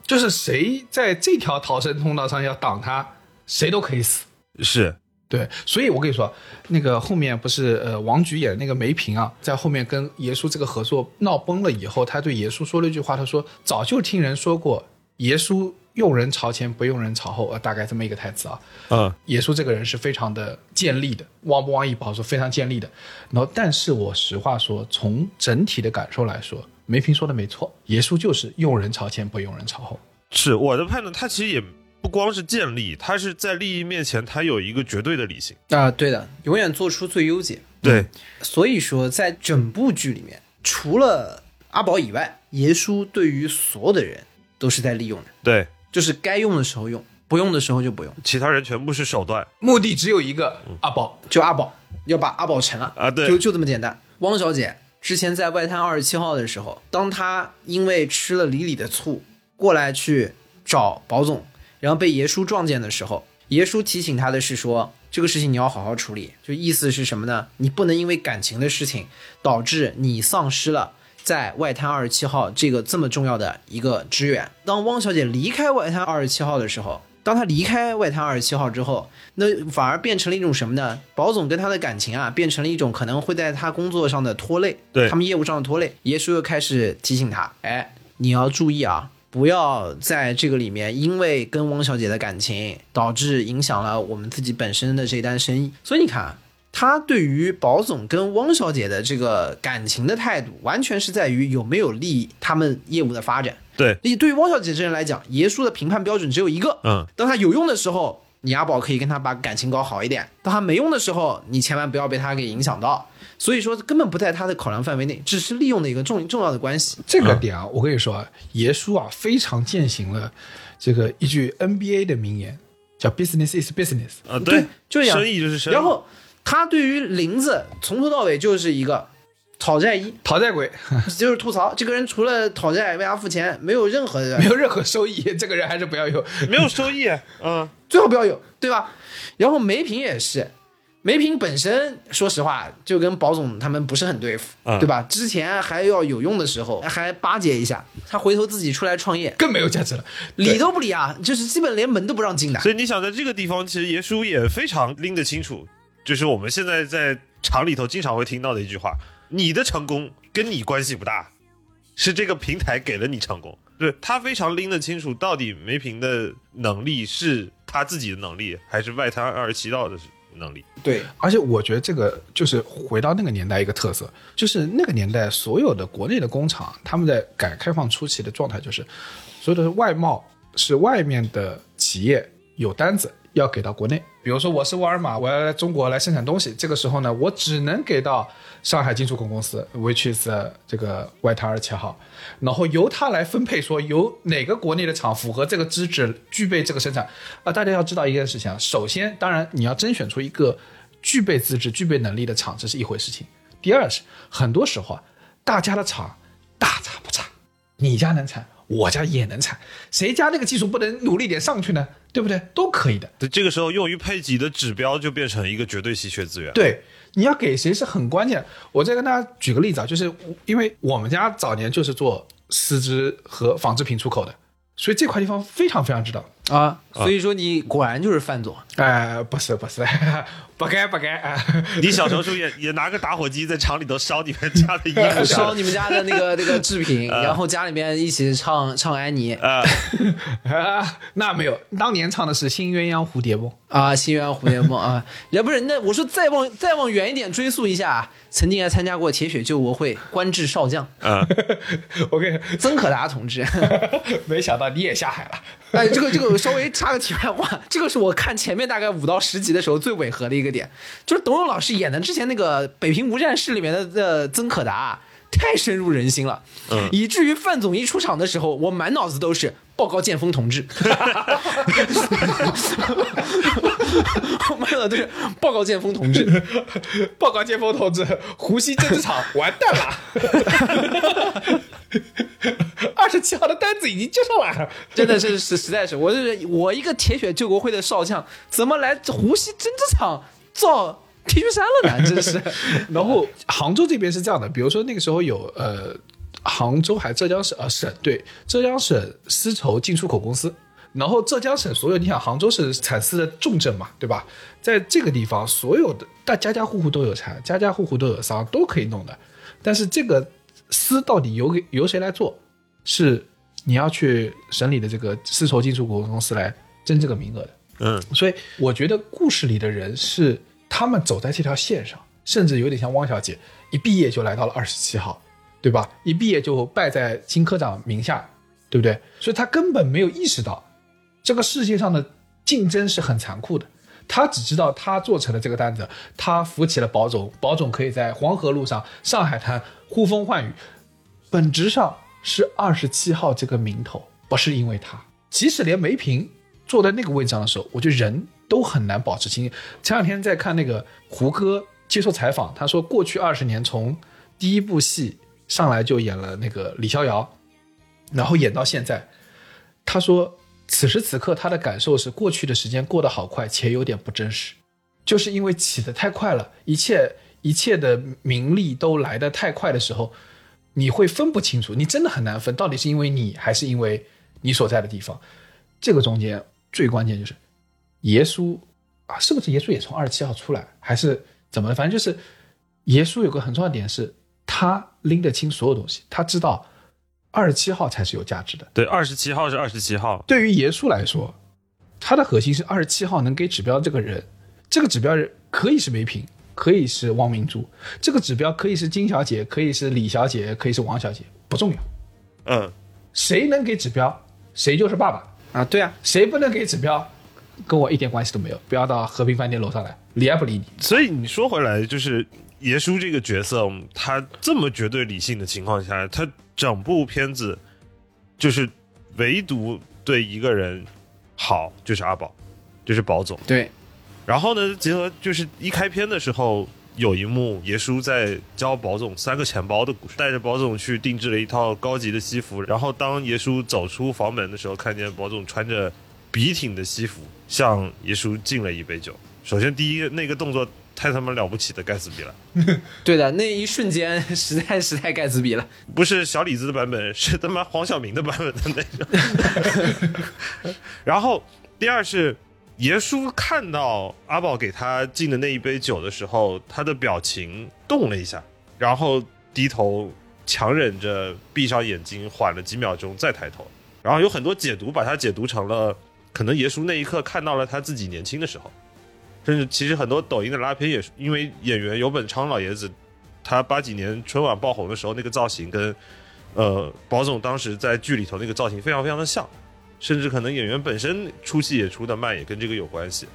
就是谁在这条逃生通道上要挡他，谁都可以死。是对，所以我跟你说，那个后面不是呃王菊演的那个梅萍啊，在后面跟耶稣这个合作闹崩了以后，他对耶稣说了一句话，他说早就听人说过，耶稣用人朝前不用人朝后，呃，大概这么一个台词啊。嗯，耶稣这个人是非常的建立的，汪不汪一不好说，非常建立的。然后，但是我实话说，从整体的感受来说，梅萍说的没错，耶稣就是用人朝前不用人朝后。是我的判断，他其实也不光是建立，他是在利益面前，他有一个绝对的理性。啊，对的，永远做出最优解。对，所以说，在整部剧里面，除了阿宝以外，耶稣对于所有的人都是在利用的，对，就是该用的时候用，不用的时候就不用。其他人全部是手段目的只有一个，阿宝。就阿宝要把阿宝沉了啊对就就这么简单。汪小姐之前在外滩二十七号的时候，当她因为吃了李李的醋过来去找保总，然后被爷叔撞见的时候，爷叔提醒她的是说，这个事情你要好好处理，就意思是什么呢？你不能因为感情的事情导致你丧失了。在外滩二十七号这个这么重要的一个支援，当汪小姐离开外滩二十七号的时候，当她离开外滩二十七号之后，那反而变成了一种什么呢？保总跟她的感情啊，变成了一种可能会在她工作上的拖累，对他们业务上的拖累。耶稣又开始提醒她，哎，你要注意啊，不要在这个里面因为跟汪小姐的感情导致影响了我们自己本身的这单生意。所以你看啊。他对于保总跟汪小姐的这个感情的态度，完全是在于有没有利益他们业务的发展。对，你对于汪小姐这人来讲，爷叔的评判标准只有一个，嗯，当他有用的时候，你阿宝可以跟他把感情搞好一点；当他没用的时候，你千万不要被他给影响到。所以说，根本不在他的考量范围内，只是利用的一个重重要的关系。这个点啊，我跟你说啊，爷叔啊非常践行了这个一句 NBA 的名言，叫 “business is business”。啊，对就这样生意就是生意。然后他对于林子从头到尾就是一个讨债一，讨债鬼 就是吐槽这个人除了讨债为他付钱，没有任何的没有任何收益，这个人还是不要有。没有收益，嗯，最好不要有，对吧？然后梅萍也是，梅萍本身说实话就跟保总他们不是很对付，嗯对吧？之前还要有用的时候还巴结一下，他回头自己出来创业，更没有价值了。理都不理啊，就是基本连门都不让进的。所以你想在这个地方，其实爷叔也非常拎得清楚，就是我们现在在厂里头经常会听到的一句话：你的成功跟你关系不大，是这个平台给了你成功。对他非常拎得清楚，到底梅萍的能力是他自己的能力，还是外滩二十七道的能力？对，而且我觉得这个就是回到那个年代一个特色，就是那个年代所有的国内的工厂，他们在改革开放初期的状态就是，所有的外贸是外面的企业有单子要给到国内，比如说我是沃尔玛，我要来中国来生产东西，这个时候呢，我只能给到上海进出口公司，which is 这个外滩二十七号，然后由他来分配，说由哪个国内的厂符合这个资质，具备这个生产。啊、大家要知道一件事情啊，首先，当然你要甄选出一个具备资质、具备能力的厂，这是一回事情。第二是，很多时候啊，大家的厂大差不差，你家能产，我家也能产，谁家那个技术不能努力点上去呢？对不对？都可以的。对，这个时候用于配给的指标就变成一个绝对稀缺资源。对，你要给谁是很关键。我再跟大家举个例子啊，就是因为我们家早年就是做丝织和纺织品出口的，所以这块地方非常非常知道。啊，所以说你果然就是范总。哎、不是不是，不该不该啊！你小时候是不是也也拿个打火机在厂里头烧你们家的衣服 烧你们家的那个那个制品，然后家里面一起唱唱安妮啊？啊，那没有，当年唱的是《新鸳鸯蝴蝶梦》。啊，《新鸳鸯蝴蝶梦》啊，也不是那我说再往再往远一点追溯一下啊，曾经还参加过铁血救国会，官至少将，啊，我跟曾可达同志。没想到你也下海了。哎，这个这个稍微插个题外话，这个是我看前面大概五到十集的时候最违和的一个点，就是董勇老师演的之前那个《北平无战事》里面的的曾可达。太深入人心了，嗯以至于范总一出场的时候，我满脑子都是 报告剑锋同志，我满脑子都是报告剑锋同志，报告剑锋同志，湖西政治场完蛋了。二十七号的单子已经接上来了，真的是实实在是，我是我一个铁血救国会的少将，怎么来湖西针织厂造 T 恤衫了呢？真是。然后杭州这边是这样的，比如说那个时候有呃杭州还浙江省呃省对浙江省丝绸进出口公司。然后浙江省所有，你想杭州是产丝的重镇嘛，对吧？在这个地方，所有的大家家户户都有产，家家户户都有商，都可以弄的。但是这个丝到底由给由谁来做，是你要去省里的这个丝绸进出口公司来争这个名额的。嗯，所以我觉得故事里的人是他们走在这条线上，甚至有点像汪小姐，一毕业就来到了二十七号，对吧？一毕业就拜在金科长名下，对不对？所以他根本没有意识到这个世界上的竞争是很残酷的。他只知道他做成了这个单子，他扶起了保总，保总可以在黄河路上、上海滩呼风唤雨，本质上是二十七号这个名头，不是因为他。即使连梅萍坐在那个位置上的时候，我觉得人都很难保持清醒。前两天在看那个胡歌接受采访，他说过去二十年从第一部戏上来就演了那个李逍遥，然后演到现在，他说此时此刻他的感受是过去的时间过得好快，且有点不真实，就是因为起得太快了，一切一切的名利都来得太快的时候，你会分不清楚，你真的很难分到底是因为你还是因为你所在的地方。这个中间最关键就是耶稣啊，是不是耶稣也从二十七号出来，还是怎么？反正就是耶稣有个很重要的点是，他拎得清所有东西，他知道二十七号才是有价值的。对，二十七号是二十七号，对于耶稣来说，他的核心是二十七号能给指标这个人，这个指标人可以是梅萍，可以是汪明珠，这个指标可以是金小姐，可以是李小姐，可以是王小姐，不重要，嗯，谁能给指标，谁就是爸爸。啊，对啊，谁不能给指标，跟我一点关系都没有。不要到和平饭店楼上来，理也不理你。所以你说回来，就是耶稣这个角色，他这么绝对理性的情况下，他整部片子就是唯独对一个人好，就是阿宝，就是宝总。对，然后呢，结合就是一开篇的时候有一幕，耶稣在教宝总三个钱包的故事，带着宝总去定制了一套高级的西服。然后当耶稣走出房门的时候，看见宝总穿着笔挺的西服，向耶稣敬了一杯酒。首先，第一个那个动作太他妈了不起的盖茨比了，对的，那一瞬间实在是太盖茨比了。不是小李子的版本，是他妈黄晓明的版本的那种。然后第二是爷叔看到阿宝给他敬的那一杯酒的时候，他的表情动了一下，然后低头强忍着闭上眼睛，缓了几秒钟再抬头。然后有很多解读把它解读成了，可能爷叔那一刻看到了他自己年轻的时候，甚至其实很多抖音的拉片也是因为演员游本昌老爷子，他八几年春晚爆红的时候那个造型跟，呃，宝总当时在剧里头那个造型非常非常的像，甚至可能演员本身出戏也出的慢，也跟这个有关系。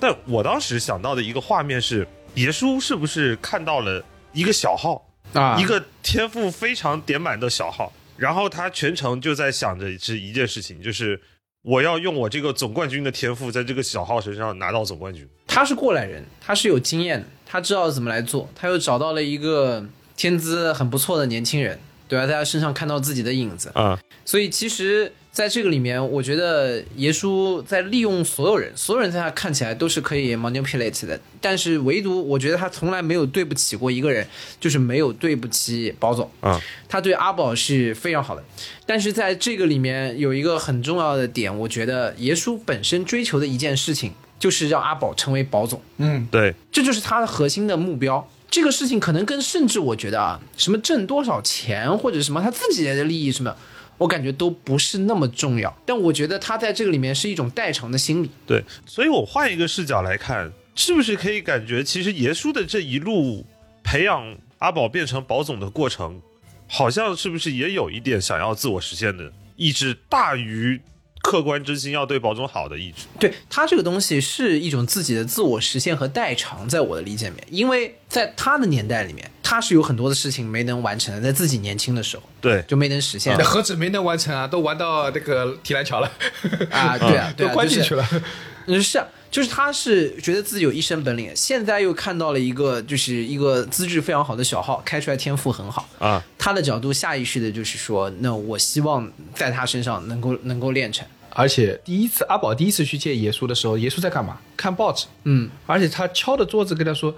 但我当时想到的一个画面是，爷叔是不是看到了一个小号，啊一个天赋非常点满的小号，然后他全程就在想着是一件事情，就是我要用我这个总冠军的天赋，在这个小号身上拿到总冠军。他是过来人，他是有经验的，他知道怎么来做，他又找到了一个天资很不错的年轻人，对吧？在他身上看到自己的影子，啊，所以其实在这个里面，我觉得耶稣在利用所有人，所有人在他看起来都是可以 manipulate 的，但是唯独我觉得他从来没有对不起过一个人，就是没有对不起宝总啊。他对阿宝是非常好的，但是在这个里面有一个很重要的点，我觉得耶稣本身追求的一件事情就是让阿宝成为宝总。嗯，对，这就是他的核心的目标。这个事情可能跟甚至我觉得啊，什么挣多少钱或者什么他自己的利益什么，我感觉都不是那么重要。但我觉得他在这个里面是一种代偿的心理。对，所以我换一个视角来看，是不是可以感觉，其实爷叔的这一路培养阿宝变成宝总的过程，好像是不是也有一点想要自我实现的意志，大于客观真心要对宝总好的意志。对他这个东西是一种自己的自我实现和代偿，在我的理解里面，因为在他的年代里面，他是有很多的事情没能完成的，在自己年轻的时候对，就没能实现那何止没能完成啊，都玩到那个提篮桥了啊，对啊，对都啊，关进去了。嗯，是啊，就是他是觉得自己有一身本领，现在又看到了一个就是一个资质非常好的小号，开出来天赋很好啊。他的角度下意识的就是说，那我希望在他身上能够能够练成。而且第一次阿宝第一次去见耶稣的时候，耶稣在干嘛？看报纸。嗯，而且他敲着桌子跟他说：“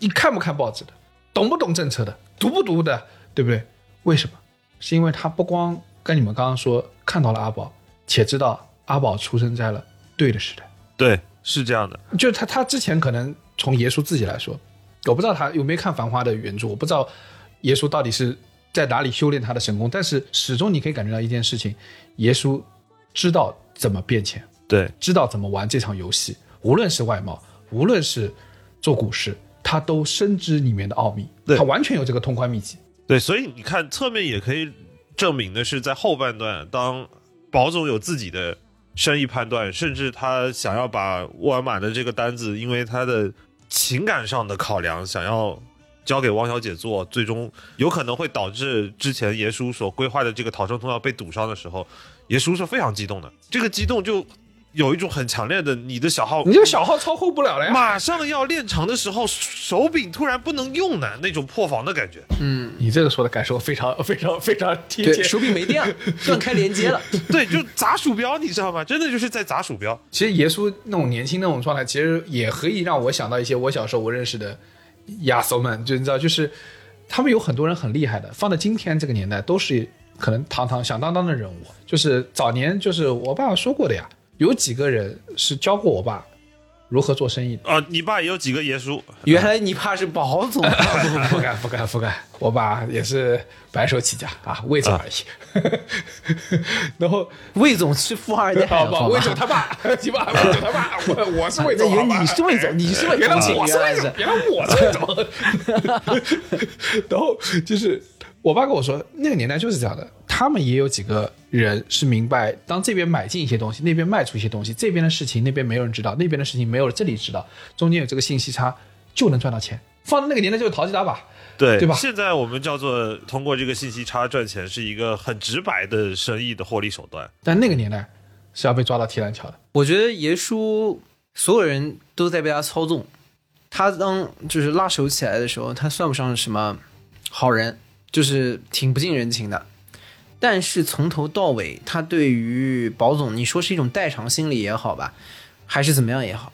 你看不看报纸的？懂不懂政策的？读不读的？对不对？为什么？是因为他不光跟你们刚刚说看到了阿宝，且知道阿宝出生在了对的时代。对，是这样的。就是他他之前可能从耶稣自己来说，我不知道他有没有看《繁花》的原著，我不知道耶稣到底是在哪里修炼他的神功，但是始终你可以感觉到一件事情：耶稣知道怎么变钱，对，知道怎么玩这场游戏，无论是外貌，无论是做股市，他都深知里面的奥秘，对他完全有这个通关秘籍。对，所以你看，侧面也可以证明的是，在后半段，当保总有自己的生意判断，甚至他想要把沃尔玛的这个单子，因为他的情感上的考量，想要交给汪小姐做，最终有可能会导致之前耶稣所规划的这个逃生通道被堵上的时候，耶稣是非常激动的。这个激动就有一种很强烈的，你的小号你这个小号操控不了了呀！马上要练成的时候，手柄突然不能用了，那种破防的感觉。嗯你这个说的感受非常非常非常贴，切。手柄没电了，断开连接了。对，就砸鼠标，你知道吗？真的就是在砸鼠标。其实耶稣那种年轻那种状态，其实也可以让我想到一些我小时候我认识的亚索们，就你知道，就是他们有很多人很厉害的，放在今天这个年代都是可能堂堂响当当的人物。就是早年就是我爸爸说过的呀，有几个人是教过我爸如何做生意的。啊，你爸也有几个爷叔，原来你爸是保总，不敢不敢不敢，我爸也是白手起家啊，魏总而已。然后魏总是富二代，好不魏总他爸，你爸 魏总他爸，我我是魏总，那原好吧你是魏总，你是魏原来总，我是魏总，原来我是魏总。然后就是我爸跟我说，那个年代就是这样的，他们也有几个人是明白，当这边买进一些东西，那边卖出一些东西，这边的事情那边没有人知道，那边的事情没有这里知道，中间有这个信息差，就能赚到钱。放在那个年代就是淘气打靶，对对吧现在我们叫做通过这个信息差赚钱，是一个很直白的生意的获利手段。但那个年代是要被抓到提篮桥的。我觉得爷叔所有人都在被他操纵，他当就是拉手起来的时候，他算不上什么好人，就是挺不近人情的。但是从头到尾，他对于保总，你说是一种代偿心理也好吧，还是怎么样也好，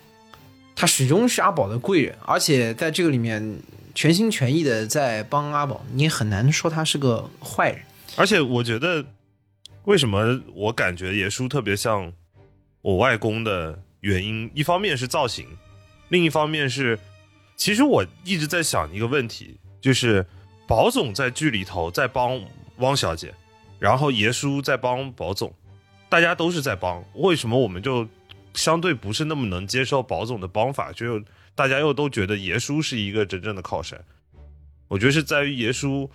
他始终是阿宝的贵人，而且在这个里面全心全意的在帮阿宝，你也很难说他是个坏人。而且我觉得，为什么我感觉爷叔特别像我外公的原因，一方面是造型，另一方面是，其实我一直在想一个问题，就是宝总在剧里头在帮汪小姐，然后爷叔在帮宝总，大家都是在帮，为什么我们就相对不是那么能接受宝总的帮法，就大家又都觉得爷叔是一个真正的靠山？我觉得是在于爷叔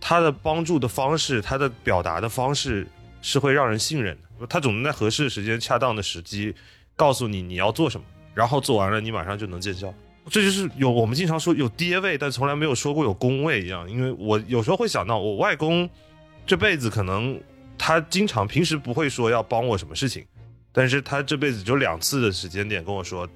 他的帮助的方式，他的表达的方式是会让人信任的。他总能在合适的时间、恰当的时机告诉你你要做什么，然后做完了你马上就能见效。这就是有我们经常说有爹位，但从来没有说过有公位一样。因为我有时候会想到，我外公这辈子可能他经常平时不会说要帮我什么事情，但是他这辈子就两次的时间点跟我说，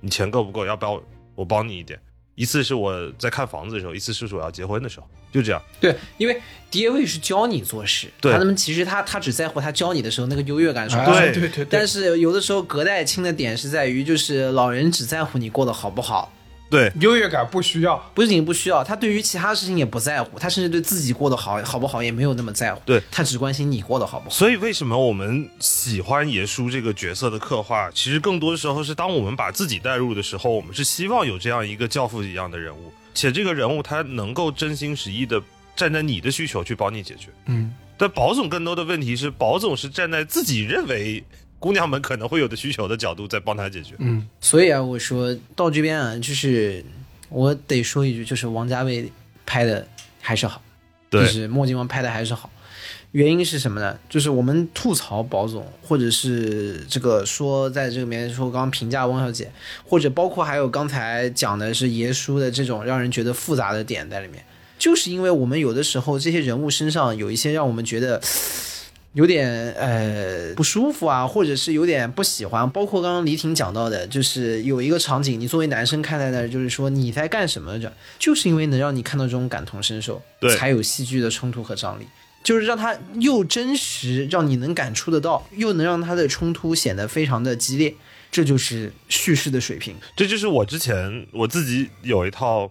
你钱够不够？要不要我帮你一点？一次是我在看房子的时候，一次是我要结婚的时候，就这样。对，因为爹位是教你做事，对他们其实他他只在乎他教你的时候那个优越感是吧？对对对对，但是有的时候隔代亲的点是在于，就是老人只在乎你过得好不好，对，优越感不需要。不仅不需要，他对于其他事情也不在乎，他甚至对自己过得好好不好也没有那么在乎，对他只关心你过得好不好。所以为什么我们喜欢爷叔这个角色的刻画？其实更多的时候是当我们把自己带入的时候，我们是希望有这样一个教父一样的人物，且这个人物他能够真心实意的站在你的需求去帮你解决。嗯，但宝总更多的问题是，宝总是站在自己认为姑娘们可能会有的需求的角度在帮他解决。嗯，所以啊，我说到这边啊，就是我得说一句，就是王家卫拍的还是好，对就是墨镜王拍的还是好。原因是什么呢？就是我们吐槽宝总，或者是这个说在这里面说刚刚评价汪小姐，或者包括还有刚才讲的是爷叔的这种让人觉得复杂的点在里面，就是因为我们有的时候这些人物身上有一些让我们觉得有点呃不舒服啊，或者是有点不喜欢。包括刚刚李挺讲到的，就是有一个场景，你作为男生看待的，就是说你在干什么着，就是因为能让你看到这种感同身受，对才有戏剧的冲突和张力。就是让它又真实，让你能感触得到，又能让它的冲突显得非常的激烈，这就是叙事的水平。这就是我之前我自己有一套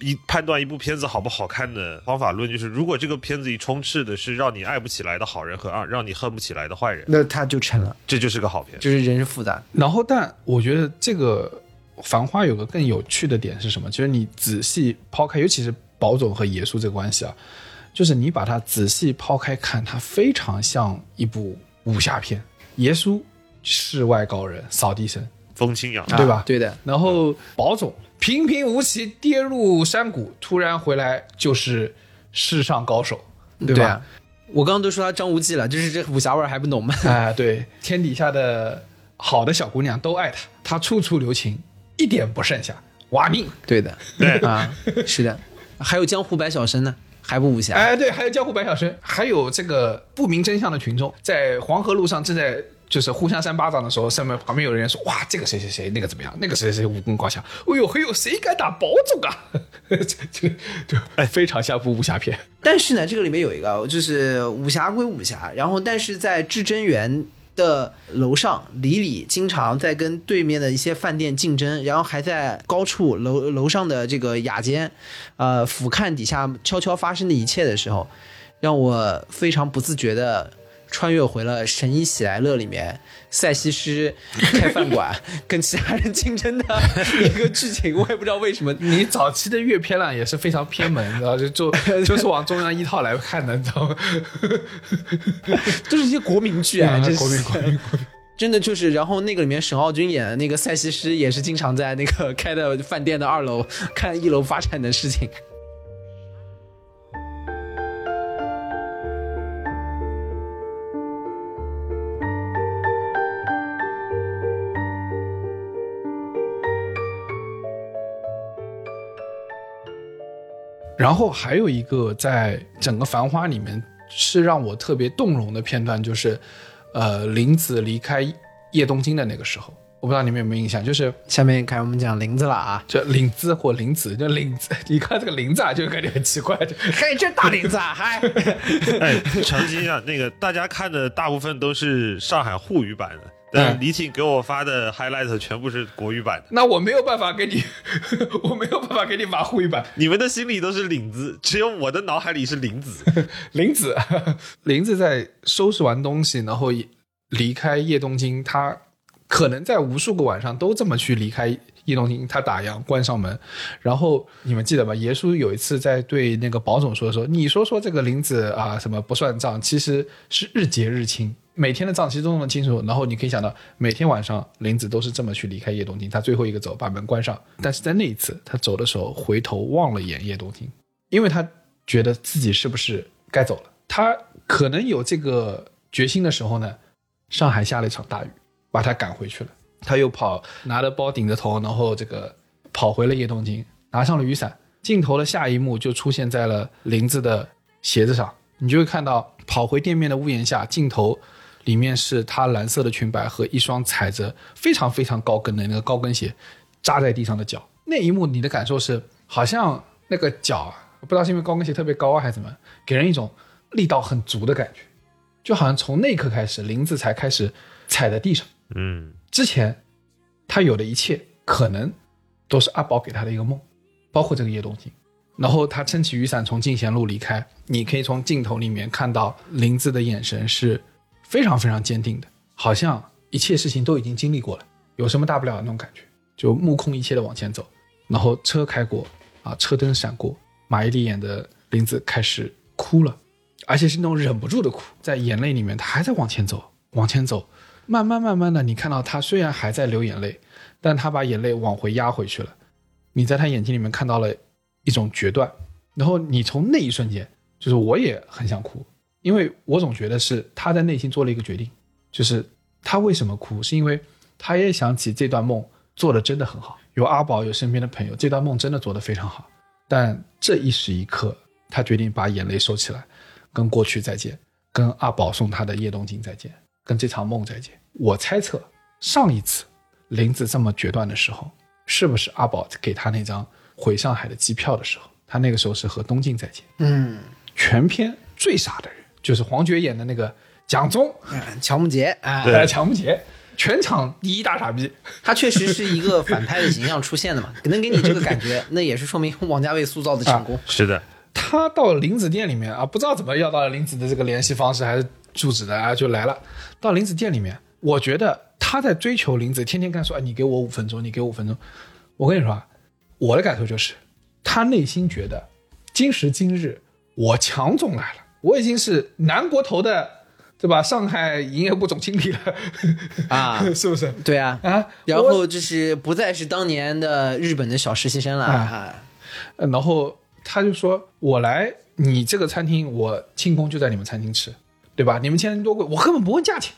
一判断一部片子好不好看的方法论，就是如果这个片子一充斥的是让你爱不起来的好人和让让你恨不起来的坏人，那他就成了，这就是个好片。就是人是复杂。然后，但我觉得这个《繁花》有个更有趣的点是什么？就是你仔细抛开，尤其是宝总和耶稣这个关系啊，就是你把它仔细抛开看，它非常像一部武侠片。耶稣世外高人，扫地僧，风清扬，对吧啊对的，然后宝总平平无奇跌入山谷，突然回来就是世上高手，对吧？啊。我刚刚都说他张无忌了，就是这武侠味儿还不浓吗？哎，对，天底下的好的小姑娘都爱他，他处处留情，一点不剩下，挖命。对的，对啊，是的。还有江湖百晓生呢，还不武侠？哎，对，还有江湖百晓生，还有这个不明真相的群众，在黄河路上正在就是互相扇巴掌的时候，上面旁边有人说：“哇，这个谁谁谁，那个怎么样？那个谁谁谁武功高强。哎呦，嘿呦，谁敢打保总啊？” 这这就哎，非常像部武侠片。但是呢，这个里面有一个，就是武侠归武侠，然后但是在至真园的楼上，李李经常在跟对面的一些饭店竞争，然后还在高处楼楼上的这个雅间，呃，俯瞰底下悄悄发生的一切的时候，让我非常不自觉的。穿越回了《神医喜来乐》里面赛西施开饭馆 跟其他人竞争的一个剧情，我也不知道为什么。你早期的阅片量也是非常偏门，你知道就就 就是往中央一套来看的，你知道吗？都是一些国民剧啊，真是国民国民国民。真的就是，然后那个里面沈傲君演的那个赛西施，也是经常在那个开的饭店的二楼看一楼发展的事情。然后还有一个在整个《繁花》里面是让我特别动容的片段，就是，呃，林子离开叶东京的那个时候，我不知道你们有没有印象，就是下面开始我们讲林子了啊，这林子或林子，就林子，你看这个林子啊，就感觉很奇怪，就嘿，这大林子啊，嗨，哎，长津啊，那个大家看的大部分都是上海沪语版的，但嗯李挺给我发的 highlight 全部是国语版的。那我没有办法给你，我没有办法给你马虎一版。你们的心里都是领子，只有我的脑海里是林子。林子，林子在收拾完东西，然后离开叶东京，他可能在无数个晚上都这么去离开叶东京。他打烊，关上门，然后你们记得吧？耶稣有一次在对那个保总说的时候，你说说这个林子啊，什么不算账，其实是日结日清。每天的账其实都那么清楚，然后你可以想到，每天晚上林子都是这么去离开叶东京，他最后一个走，把门关上。但是在那一次，他走的时候回头望了一眼叶东京，因为他觉得自己是不是该走了。他可能有这个决心的时候呢，上海下了一场大雨，把他赶回去了。他又跑，拿着包顶着头，然后这个跑回了叶东京，拿上了雨伞。镜头的下一幕就出现在了林子的鞋子上，你就会看到跑回店面的屋檐下，镜头里面是她蓝色的裙摆和一双踩着非常非常高跟的那个高跟鞋扎在地上的脚。那一幕你的感受是，好像那个脚，不知道是因为高跟鞋特别高啊，还是怎么，给人一种力道很足的感觉，就好像从那一刻开始，林子才开始踩在地上。嗯，之前他有的一切可能都是阿宝给他的一个梦，包括这个叶东京。然后他撑起雨伞从进贤路离开，你可以从镜头里面看到林子的眼神是非常非常坚定的，好像一切事情都已经经历过了，有什么大不了的那种感觉，就目空一切的往前走。然后车开过啊，车灯闪过，马伊琍演的林子开始哭了，而且是那种忍不住的哭，在眼泪里面，他还在往前走，往前走，慢慢慢慢的，你看到他虽然还在流眼泪，但他把眼泪往回压回去了。你在他眼睛里面看到了一种决断，然后你从那一瞬间，就是我也很想哭，因为我总觉得是他在内心做了一个决定，就是他为什么哭，是因为他也想起这段梦做的真的很好，有阿宝，有身边的朋友，这段梦真的做得非常好。但这一时一刻，他决定把眼泪收起来，跟过去再见，跟阿宝送他的叶东京再见，跟这场梦再见。我猜测，上一次林子这么决断的时候，是不是阿宝给他那张回上海的机票的时候？他那个时候是和东京再见。嗯，全片最傻的人就是黄觉演的那个蒋宗，乔木杰啊，呃，乔木杰。全场第一大傻逼。他确实是一个反派的形象出现的嘛，能给你这个感觉，那也是说明王家卫塑造的成功。是的，他到林子店里面啊，不知道怎么要到了林子的这个联系方式还是住址的啊，就来了。到林子店里面，我觉得他在追求林子，天天干说，哎，你给我五分钟，你给我五分钟。我跟你说啊，我的感受就是，他内心觉得，今时今日我强总来了，我已经是南国头的，对吧？上海营业部总经理了啊 是不是？对啊，啊，然后就是不再是当年的日本的小实习生了啊然后他就说：“我来你这个餐厅，我庆功就在你们餐厅吃，对吧？你们签多贵，我根本不问价钱，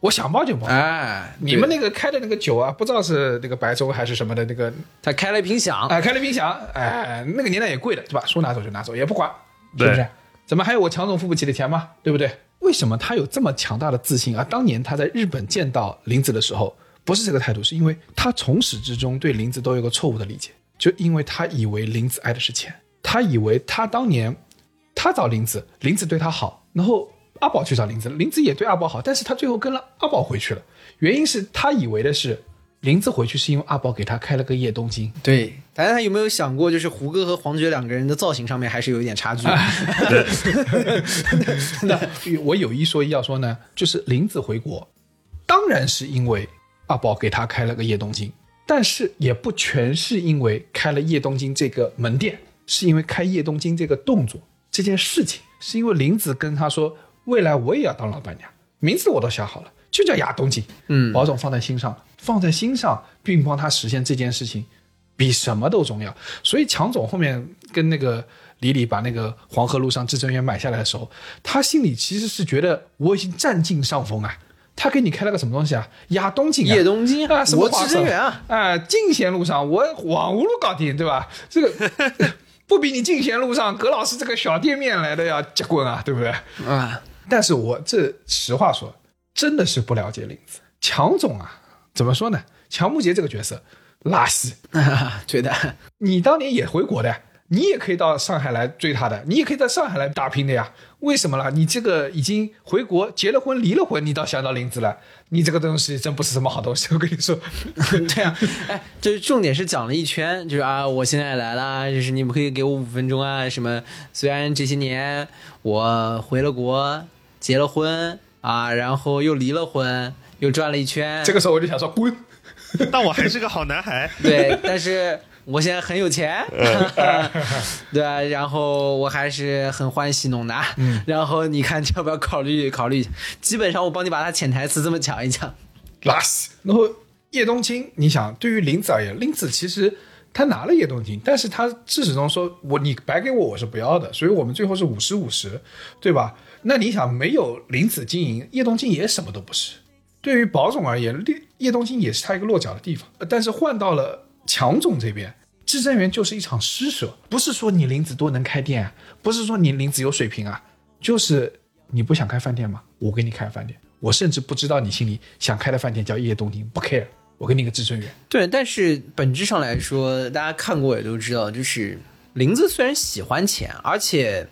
我想包就包。哎，你们那个开的那个酒啊，不知道是那个白粥还是什么的那个，他开了一瓶响，啊，开了一瓶响，哎，那个年代也贵的，对吧？说拿走就拿走，也不管，是不是？怎么还有我强总付不起的钱吗？对不对？为什么他有这么强大的自信啊？当年他在日本见到林子的时候，不是这个态度，是因为他从始至终对林子都有个错误的理解，就因为他以为林子爱的是钱，他以为他当年他找林子，林子对他好，然后阿宝去找林子，林子也对阿宝好，但是他最后跟了阿宝回去了，原因是他以为的是林子回去是因为阿宝给他开了个夜东京，对，但是他有没有想过，就是胡歌和黄觉两个人的造型上面还是有一点差距。那我有一说一要说呢，就是林子回国，当然是因为阿宝给他开了个夜东京，但是也不全是因为开了夜东京这个门店，是因为开夜东京这个动作这件事情，是因为林子跟他说，未来我也要当老板娘，名字我都想好了，就叫亚东京。嗯保总放在心上，放在心上，并帮他实现这件事情，比什么都重要。所以强总后面跟那个李李把那个黄河路上至尊园买下来的时候，他心里其实是觉得我已经占尽上风啊。他给你开了个什么东西啊？亚东京、啊、叶东京啊，什么至尊园啊，啊，进贤路上我网无路搞定，对吧？这个 不比你进贤路上葛老师这个小店面来的要结棍啊，对不对？啊，但是我这实话说，真的是不了解林子强总啊，怎么说呢？强木杰这个角色拉稀，对的，你当年也回国的，你也可以到上海来追他的，你也可以在上海来打拼的呀。为什么啦？你这个已经回国结了婚离了婚，你倒想到林子了，你这个东西真不是什么好东西。我跟你说，对啊，哎，就是重点是讲了一圈，就是啊，我现在来了，就是你们可以给我五分钟啊，什么？虽然这些年我回了国，结了婚啊，然后又离了婚，又转了一圈，这个时候我就想说滚。但我还是个好男孩。对，但是我现在很有钱，对啊，然后我还是很欢喜弄的，嗯，然后你看要不要考虑考虑？基本上我帮你把他潜台词这么讲一讲，拉稀。然后叶冬青，你想，对于林子而言，林子其实他拿了叶冬青，但是他自始终说我你白给我我是不要的，所以我们最后是五十五十，对吧？那你想，没有林子经营，叶东青也什么都不是。对于宝总而言，叶叶东青也是他一个落脚的地方，但是换到了强总这边。至臻园就是一场施舍，不是说你林子多能开店，不是说你林子有水平啊，就是你不想开饭店吗？我给你开饭店，我甚至不知道你心里想开的饭店叫叶东京，不 care，我给你个至臻园。对，但是本质上来说，大家看过也都知道，就是林子虽然喜欢钱，而且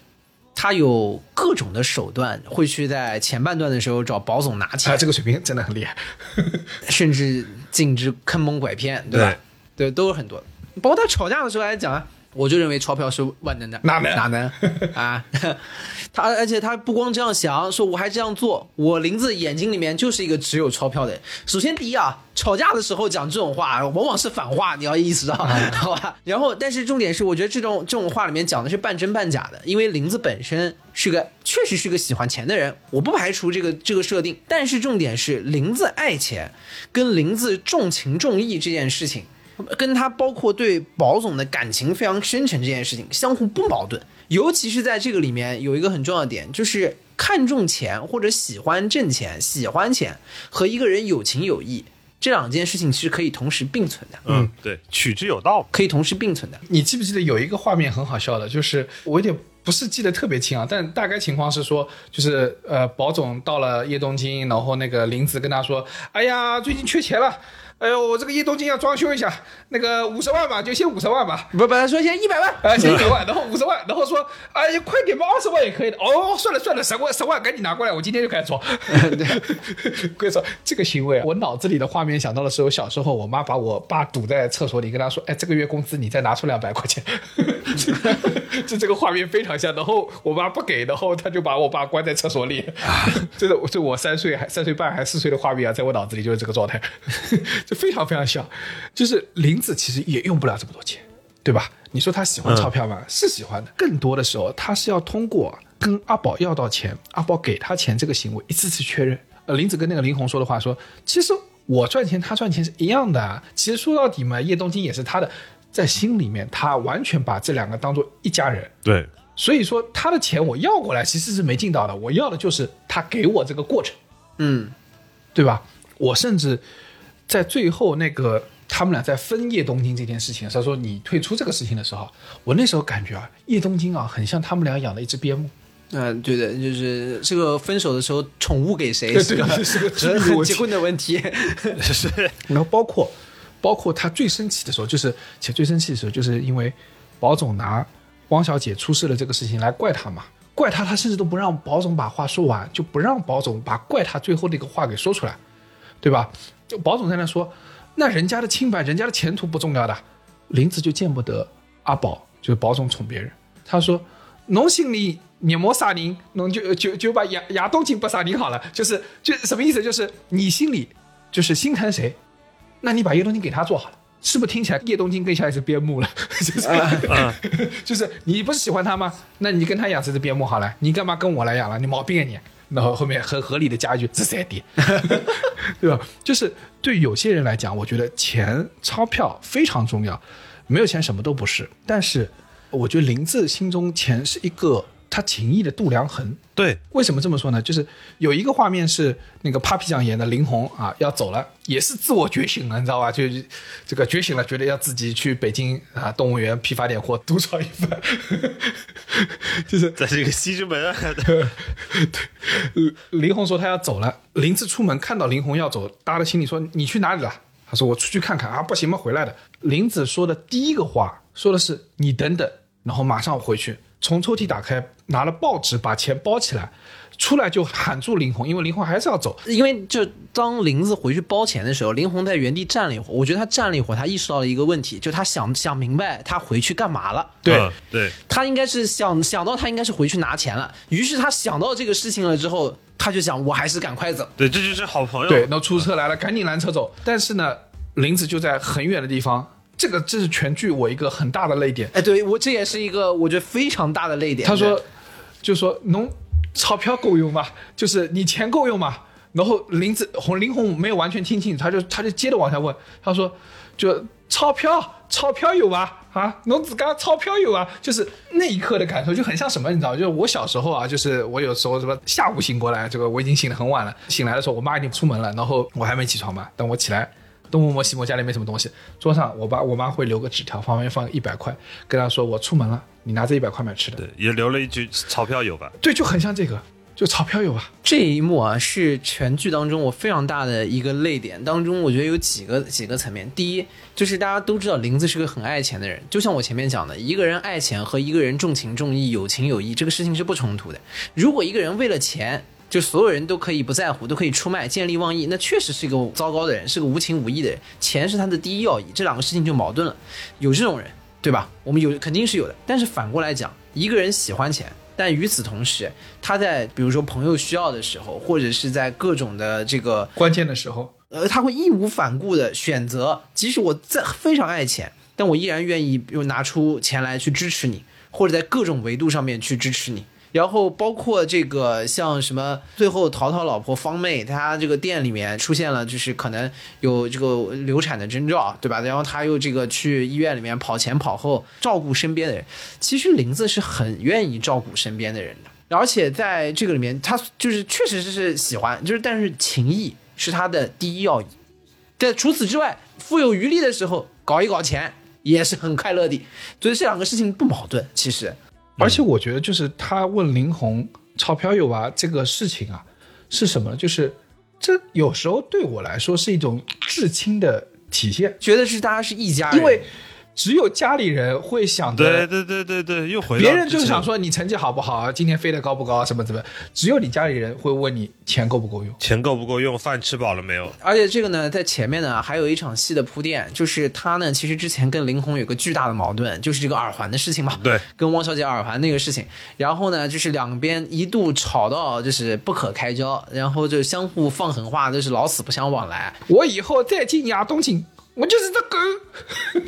他有各种的手段，会去在前半段的时候找保总拿钱，啊，这个水平真的很厉害。甚至禁止坑蒙拐骗，对吧？对，都有很多。包括他吵架的时候还讲啊，我就认为钞票是万能的，哪能哪能 啊？他而且他不光这样想，说我还这样做，我林子眼睛里面就是一个只有钞票的人。首先第一啊，吵架的时候讲这种话，往往是反话，你要意识到，好吧？然后，但是重点是，我觉得这种这种话里面讲的是半真半假的，因为林子本身是个确实是个喜欢钱的人，我不排除这个这个设定，但是重点是林子爱钱，跟林子重情重义这件事情。跟他包括对宝总的感情非常深沉这件事情相互不矛盾，尤其是在这个里面有一个很重要的点，就是看重钱或者喜欢挣钱、喜欢钱和一个人有情有义这两件事情其实可以同时并存的，嗯，对，取之有道。可以同时并存的。你记不记得有一个画面很好笑的，就是我有点不是记得特别清啊，但大概情况是说，就是呃，保总到了叶东京，然后那个林子跟他说：“哎呀，最近缺钱了。”哎呦，我这个一东京要装修一下，那个五十万吧，就先五十万吧。不不，他说现在一百万，啊，先一百万，然后五十万，然后说，哎呀，快点吧，二十万也可以的。哦，算了算了，十万十万赶紧拿过来，我今天就开始装。我跟你说，这个行为啊，我脑子里的画面想到的是，我小时候我妈把我爸堵在厕所里，跟他说，哎，这个月工资你再拿出两百块钱，就这个画面非常像。然后我妈不给，然后他就把我爸关在厕所里。这个这我三岁还三岁半还四岁的画面啊，在我脑子里就是这个状态，就非常非常像。就是林子其实也用不了这么多钱。对吧？你说他喜欢钞票吗？是喜欢的。更多的时候，他是要通过跟阿宝要到钱，阿宝给他钱这个行为，一次次确认。呃，林子跟那个林红说的话说，其实我赚钱，他赚钱是一样的啊。其实说到底嘛，叶东京也是他的，在心里面，他完全把这两个当做一家人。对，所以说他的钱我要过来，其实是没尽到的。我要的就是他给我这个过程，嗯，对吧？我甚至在最后那个。他们俩在分叶东京这件事情，他说你退出这个事情的时候，我那时候感觉啊，叶东京啊，很像他们俩养的一只边牧。嗯、对的，就是这个分手的时候，宠物给谁 对是个对是个是很结婚的问题。是 然后包括包括他最生气的时候，就是且最生气的时候，就是因为保总拿汪小姐出事了这个事情来怪他嘛，怪他，他甚至都不让保总把话说完，就不让保总把怪他最后那个话给说出来，对吧？就保总在那说，那人家的清白，人家的前途不重要的，林子就见不得阿宝，就是保总宠别人。他说，侬心里你莫杀人，侬就就就把亚亚东京不杀人好了，就是就什么意思？就是你心里就是心疼谁，那你把叶东京给他做好了。是不是听起来叶东京更像一只边牧了？就是、就是你不是喜欢他吗？那你跟他养这只边牧好了，你干嘛跟我来养了？你毛病啊你！然后后面很合理的加一句“ 这三点”，对吧？就是对有些人来讲，我觉得钱钞票非常重要，没有钱什么都不是。但是我觉得林子心中钱是一个他情谊的度量衡。对，为什么这么说呢？就是有一个画面是那个 Papi 酱演的林红啊要走了，也是自我觉醒了，你知道吧？就这个觉醒了，觉得要自己去北京啊动物园批发点货，独闯一番，就是在这个西直门啊，林红说他要走了，林子出门看到林红要走，搭了心里说你去哪里了？他说我出去看看啊，不行吗，回来的。林子说的第一个话说的是你等等，然后马上回去，从抽屉打开，拿了报纸把钱包起来，出来就喊住林红，因为林红还是要走。因为就当林子回去包钱的时候，林红在原地站了一会儿。我觉得他站了一会儿，他意识到了一个问题，就他想想明白他回去干嘛了。对嗯对，他应该是想想到他应该是回去拿钱了，于是他想到这个事情了之后，他就想我还是赶快走。对，这就是好朋友。对，那出租车来了，赶紧拦车走。但是呢，林子就在很远的地方，这个这是全剧我一个很大的泪点。哎，对我这也是一个我觉得非常大的泪点。他说，就说侬钞票够用吗？就是你钱够用吗？然后林子红林红没有完全听清楚，他就他就接着往下问，他说，就钞票钞票有吗？啊，侬自家钞票有啊？就是那一刻的感受就很像什么，你知道？就是我小时候啊，就是我有时候什么下午醒过来，这个我已经醒得很晚了，醒来的时候我妈已经出门了，然后我还没起床嘛，等我起来。东摸摸西摸，家里没什么东西，桌上我爸我妈会留个纸条，旁边放一百块，跟他说我出门了，你拿这一百块买吃的。对，也留了一句钞票有吧？对，就很像这个，就钞票有吧。这一幕啊，是全剧当中我非常大的一个泪点。当中，我觉得有几个几个层面。第一，就是大家都知道林子是个很爱钱的人，就像我前面讲的，一个人爱钱和一个人重情重义、有情有义，这个事情是不冲突的。如果一个人为了钱，就所有人都可以不在乎，都可以出卖、见利忘义，那确实是一个糟糕的人，是个无情无义的人。钱是他的第一要义，这两个事情就矛盾了。有这种人，对吧？我们有肯定是有的。但是反过来讲，一个人喜欢钱，但与此同时，他在比如说朋友需要的时候，或者是在各种的这个关键的时候，呃，他会义无反顾的选择，即使我在非常爱钱，但我依然愿意又拿出钱来去支持你，或者在各种维度上面去支持你。然后包括这个像什么，最后淘淘老婆方妹，她这个店里面出现了，就是可能有这个流产的征兆，对吧？然后她又这个去医院里面跑前跑后照顾身边的人。其实林子是很愿意照顾身边的人的，而且在这个里面，他就是确实是喜欢，就是但是情谊是他的第一要义。在除此之外，富有余力的时候搞一搞钱也是很快乐的，所以这两个事情不矛盾。其实，而且我觉得就是他问林红钞票有吧这个事情啊，是什么？就是这有时候对我来说是一种至亲的体现，觉得是大家是一家人，因为只有家里人会想着。对对对对对，又回来别人就想说你成绩好不好，今天飞得高不高，什么什么，只有你家里人会问你钱够不够用。钱够不够用，饭吃饱了没有？而且这个呢，在前面呢还有一场戏的铺垫，就是他呢其实之前跟林红有个巨大的矛盾，就是这个耳环的事情嘛。对，跟汪小姐耳环那个事情，然后呢就是两边一度吵到就是不可开交，然后就相互放狠话，就是老死不相往来。我以后再进亚东锦，我就是这狗。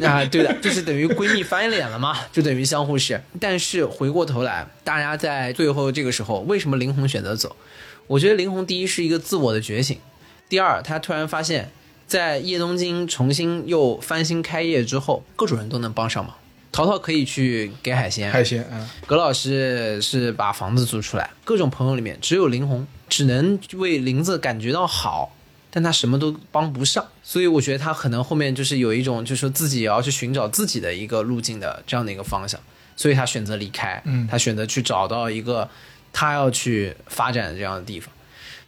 啊，对的，就是等于闺蜜翻脸了嘛，就等于相互是。但是回过头来，大家在最后这个时候，为什么林红选择走？我觉得林红第一是一个自我的觉醒，第二，她突然发现，在叶东京重新又翻新开业之后，各种人都能帮上忙。淘淘可以去给海鲜，海鲜，嗯，葛老师是把房子租出来，各种朋友里面只有林红只能为林子感觉到好，但他什么都帮不上，所以我觉得他可能后面就是有一种就是说自己也要去寻找自己的一个路径的这样的一个方向，所以他选择离开，嗯。他选择去找到一个他要去发展的这样的地方。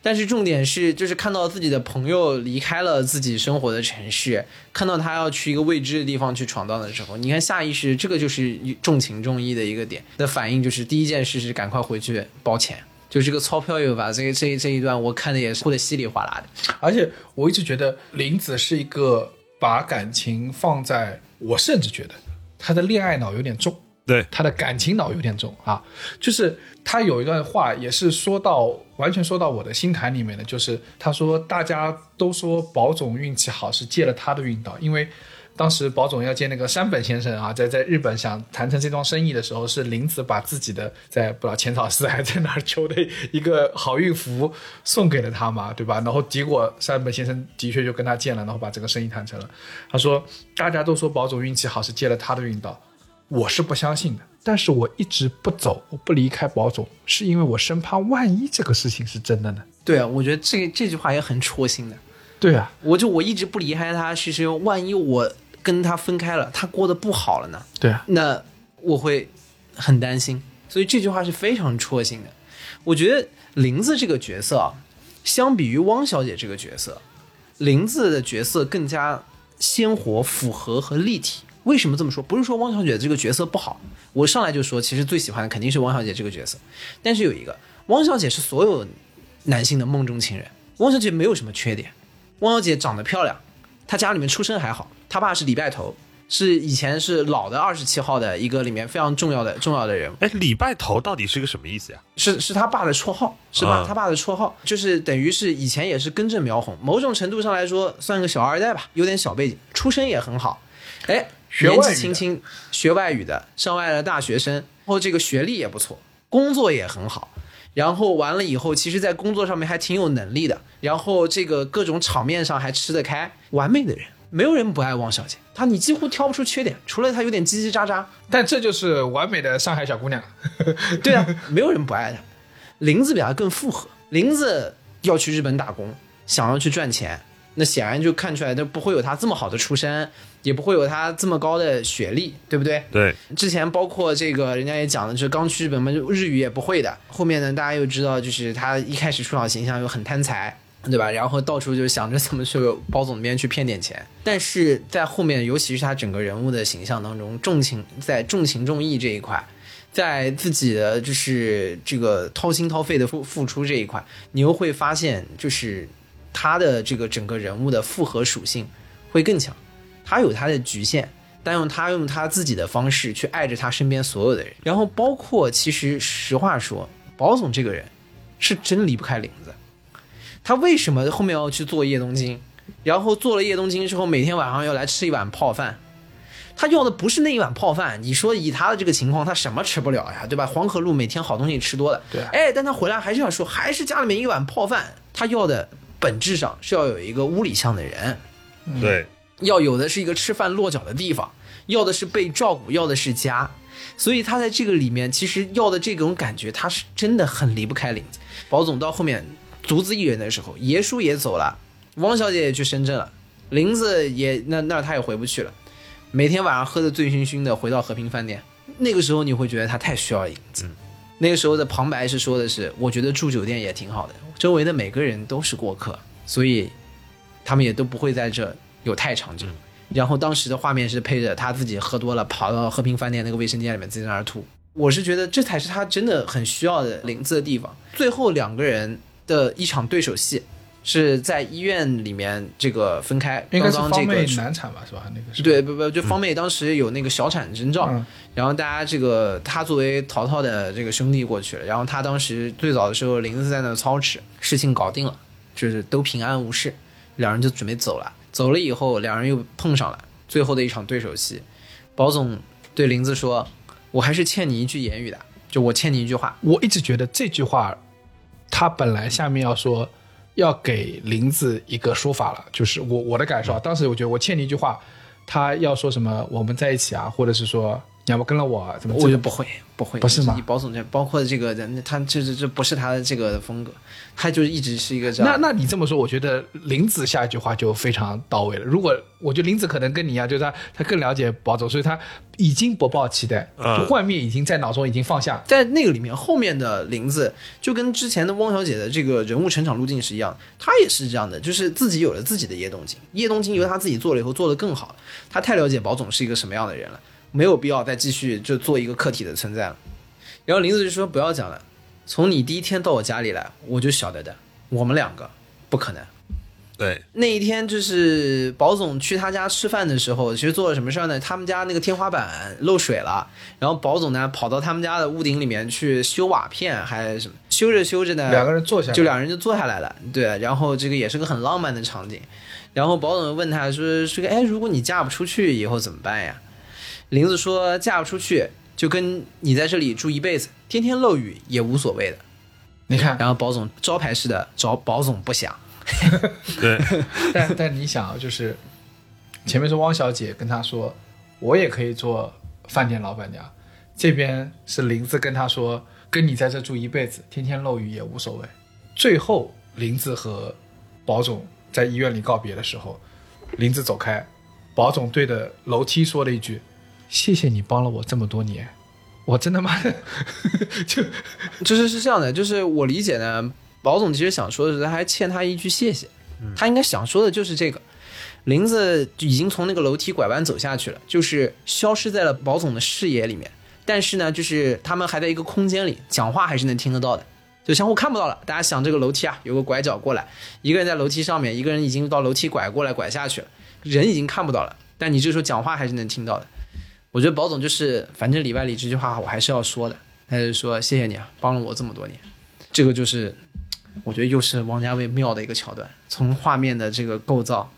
但是重点是，就是看到自己的朋友离开了自己生活的城市，看到他要去一个未知的地方去闯荡的时候，你看下意识这个就是重情重义的一个点。的反应，就是第一件事是赶快回去包钱，就这个钞票又把这个这这一段我看的也是哭的稀里哗啦的。而且我一直觉得林子是一个把感情放在，我甚至觉得他的恋爱脑有点重。对，他的感情脑有点重啊，就是他有一段话也是说到完全说到我的心坎里面的，就是他说大家都说保总运气好是借了他的运道，因为当时保总要见那个山本先生啊，在在日本想谈成这桩生意的时候，是林子把自己的在不知道浅草寺还在哪儿求的一个好运符送给了他嘛，对吧？然后结果山本先生的确就跟他见了，然后把这个生意谈成了。他说大家都说保总运气好是借了他的运道。我是不相信的，但是我一直不走，我不离开保总，是因为我生怕万一这个事情是真的呢。对啊，我觉得这这句话也很戳心的。对啊，我就我一直不离开他，是是万一我跟他分开了，他过得不好了呢？对啊，那我会很担心。所以这句话是非常戳心的。我觉得林子这个角色啊，相比于汪小姐这个角色，林子的角色更加鲜活、符合和立体。为什么这么说？不是说汪小姐这个角色不好，我上来就说，其实最喜欢的肯定是汪小姐这个角色。但是有一个，汪小姐是所有男性的梦中情人。汪小姐没有什么缺点，汪小姐长得漂亮，她家里面出身还好，他爸是礼拜头，是以前是老的二十七号的一个里面非常重要的重要的人物。哎，礼拜头到底是个什么意思呀？是是他爸的绰号，是吧？啊他爸的绰号就是等于是以前也是根正苗红，某种程度上来说算个小二代吧，有点小背景，出身也很好。哎，年学外语的纪轻轻学外语的，上外的大学生，然后这个学历也不错，工作也很好。然后完了以后，其实，在工作上面还挺有能力的。然后这个各种场面上还吃得开，完美的人，没有人不爱汪小姐。她你几乎挑不出缺点，除了她有点叽叽喳喳，但这就是完美的上海小姑娘。对啊，没有人不爱她。林子比她更复合，林子要去日本打工，想要去赚钱，那显然就看出来，那不会有她这么好的出身，也不会有他这么高的学历，对不对？对，之前包括这个，人家也讲了，就是刚去日本嘛，就日语也不会的。后面呢，大家又知道，就是他一开始出场形象又很贪财，对吧？然后到处就想着怎么去包总那边去骗点钱。但是在后面，尤其是他整个人物的形象当中，重情在重情重义这一块，在自己的就是这个掏心掏肺的付付出这一块，你又会发现，就是他的这个整个人物的复合属性会更强。他有他的局限，但用他用他自己的方式去爱着他身边所有的人，然后包括其实实话说，保总这个人是真离不开林子。他为什么后面要去做叶东京？然后做了叶东京之后，每天晚上要来吃一碗泡饭。他要的不是那一碗泡饭，你说以他的这个情况，他什么吃不了呀，对吧？黄河路每天好东西吃多了，对哎，但他回来还是要说，还是家里面一碗泡饭。他要的本质上是要有一个屋里向的人，对，要有的是一个吃饭落脚的地方，要的是被照顾，要的是家。所以他在这个里面，其实要的这种感觉，他是真的很离不开林子。宝总到后面独自一人的时候，爷叔也走了，汪小姐也去深圳了，林子也那那他也回不去了，每天晚上喝的醉醺醺的回到和平饭店。那个时候你会觉得他太需要林子。那个时候的旁白是说的是，我觉得住酒店也挺好的，周围的每个人都是过客。所以他们也都不会在这有太长久。然后当时的画面是配着他自己喝多了，跑到和平饭店那个卫生间里面自己在那儿吐。我是觉得这才是他真的很需要的林子的地方。最后两个人的一场对手戏是在医院里面这个分开，应该是刚刚这个方妹难产吧，是吧？那个是对，不不，就方妹当时有那个小产征兆，嗯然后大家这个他作为淘淘的这个兄弟过去了，然后他当时最早的时候，林子在那操持，事情搞定了，就是都平安无事，两人就准备走了。走了以后，两人又碰上了最后的一场对手戏。保总对林子说：“我还是欠你一句言语的，就我欠你一句话。我一直觉得这句话，他本来下面要说要给林子一个说法了，就是我我的感受啊。当时我觉得我欠你一句话，他要说什么我们在一起啊，或者是说你要不跟了我啊，怎么我觉得不会，不会，不是吗你保总这包括这个人，他这这这不是他的这个风格，他就是一直是一个这样。那那你这么说，我觉得林子下一句话就非常到位了。如果我觉得林子可能跟你一样，就是他他更了解宝总，所以他已经不抱期待，嗯就幻灭已经在脑中已经放下。在那个里面，后面的林子就跟之前的汪小姐的这个人物成长路径是一样，她也是这样的，就是自己有了自己的叶东京，叶东京由她自己做了以后做得更好，他太了解宝总是一个什么样的人了，没有必要再继续就做一个客体的存在了。然后林子就说不要讲了，从你第一天到我家里来，我就晓得的，我们两个不可能。对，那一天就是保总去他家吃饭的时候，其实做了什么事儿呢？他们家那个天花板漏水了，然后保总呢跑到他们家的屋顶里面去修瓦片，还是什么？修着修着呢，两个人坐下来就两人就坐下来了，对，然后这个也是个很浪漫的场景。然后保总问他说：“这个哎，如果你嫁不出去以后怎么办呀？”林子说：“嫁不出去就跟你在这里住一辈子，天天漏雨也无所谓的。你看”，然后保总招牌式的找保总不想。对，但但你想啊，就是前面是汪小姐跟他说，我也可以做饭店老板娘，这边是林子跟他说，跟你在这住一辈子，天天漏雨也无所谓。最后，林子和保总在医院里告别的时候，林子走开，保总对着楼梯说了一句：“谢谢你帮了我这么多年。”我真他妈的 就 就是是这样的，就是我理解呢，保总其实想说的是，他还欠他一句谢谢，他应该想说的就是这个。林子已经从那个楼梯拐弯走下去了，就是消失在了保总的视野里面。但是呢，就是他们还在一个空间里，讲话还是能听得到的，就相互看不到了。大家想这个楼梯啊，有个拐角过来，一个人在楼梯上面，一个人已经到楼梯拐过来拐下去了，人已经看不到了，但你这时候讲话还是能听到的。我觉得宝总就是，反正里外里这句话我还是要说的，他就说谢谢你啊，帮了我这么多年。这个就是，我觉得又是王家卫妙的一个桥段，从画面的这个构造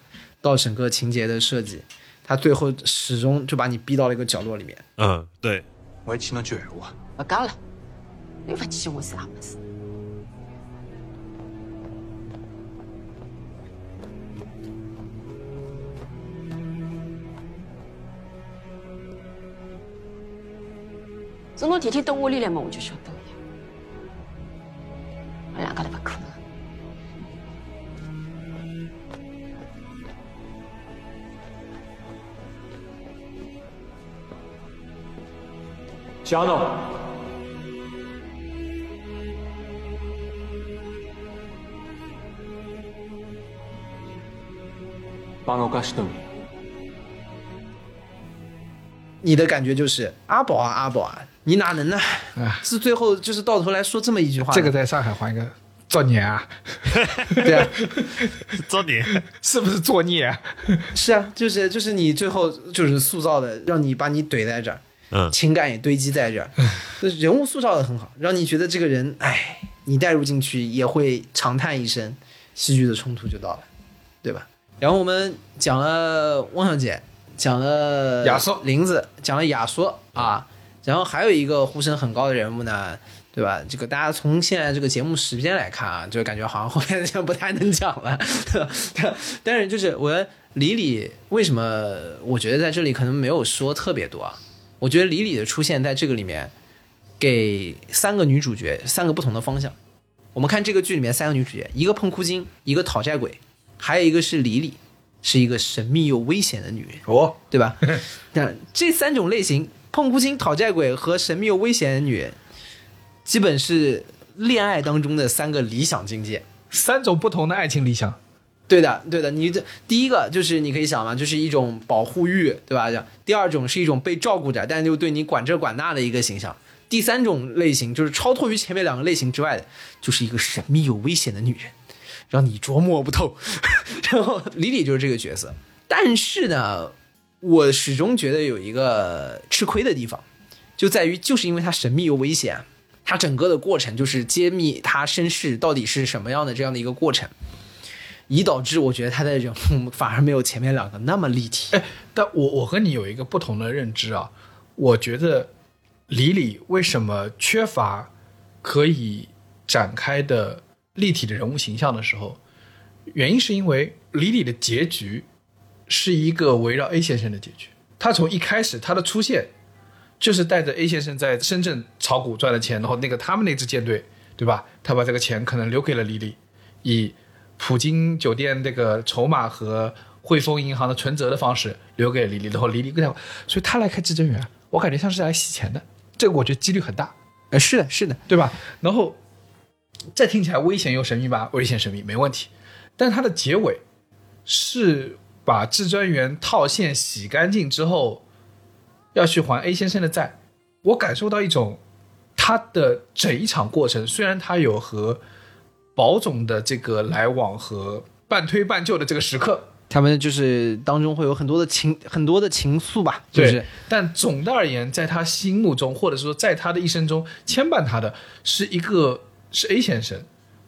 到整个情节的设计，他最后始终就把你逼到了一个角落里面。嗯，对，我还听了句闲话，不讲了，你不记我是啥么子？是侬天天到屋里来嘛，我就晓得了呀。我两个都不可能。江侬，帮我介许多年，你的感觉就是阿宝啊阿宝啊，你哪能呢？啊是最后就是到头来说这么一句话，这个在上海还一个作孽啊，对啊，造孽，是不是作孽啊？是啊，就是就是你最后就是塑造的，让你把你怼在这儿，嗯。情感也堆积在这儿，就是人物塑造的很好，让你觉得这个人，哎，你带入进去也会长叹一声，戏剧的冲突就到了，对吧？然后我们讲了汪小姐，讲了亚索林子，讲了亚索啊，然后还有一个呼声很高的人物呢，对吧？这个大家从现在这个节目时间来看啊，就感觉好像后面就不太能讲了。但是就是我李李为什么我觉得在这里可能没有说特别多啊？我觉得李李的出现在这个里面，给三个女主角三个不同的方向。我们看这个剧里面三个女主角，一个碰哭精，一个讨债鬼，还有一个是李李，是一个神秘又危险的女人。哦，对吧？那这三种类型，碰哭精、讨债鬼和神秘又危险的女人，基本是恋爱当中的三个理想境界。三种不同的爱情理想，对的，对的，你这第一个就是你可以想嘛，就是一种保护欲，对吧？第二种是一种被照顾着，但是又对你管这管那的一个形象。第三种类型就是超脱于前面两个类型之外的，就是一个神秘又危险的女人，让你捉摸不透。然后李李就是这个角色，但是呢，我始终觉得有一个吃亏的地方，就在于就是因为它神秘又危险，它整个的过程就是揭秘他身世到底是什么样的这样的一个过程。以导致我觉得他的人物 反而没有前面两个那么立体。哎，但我我和你有一个不同的认知啊，我觉得李李为什么缺乏可以展开的立体的人物形象的时候，原因是因为李李的结局是一个围绕 A 先生的结局。他从一开始他的出现就是带着 A 先生在深圳炒股赚了钱，然后那个他们那支舰队，对吧？他把这个钱可能留给了李李，以普京酒店这个筹码和汇丰银行的存折的方式留给李李，然后李李跟他，所以他来开至臻园，我感觉像是来洗钱的，这个我觉得几率很大，呃，是的，是的，对吧？然后再听起来危险又神秘吧，危险神秘没问题，但它的结尾是把至尊园套现洗干净之后，要去还 A 先生的债，我感受到一种他的整一场过程，虽然他有和保总的这个来往和半推半就的这个时刻，他们就是当中会有很多的情很多的情愫吧，就是，但总的而言，在他心目中，或者说在他的一生中，牵绊他的是一个是 A 先生，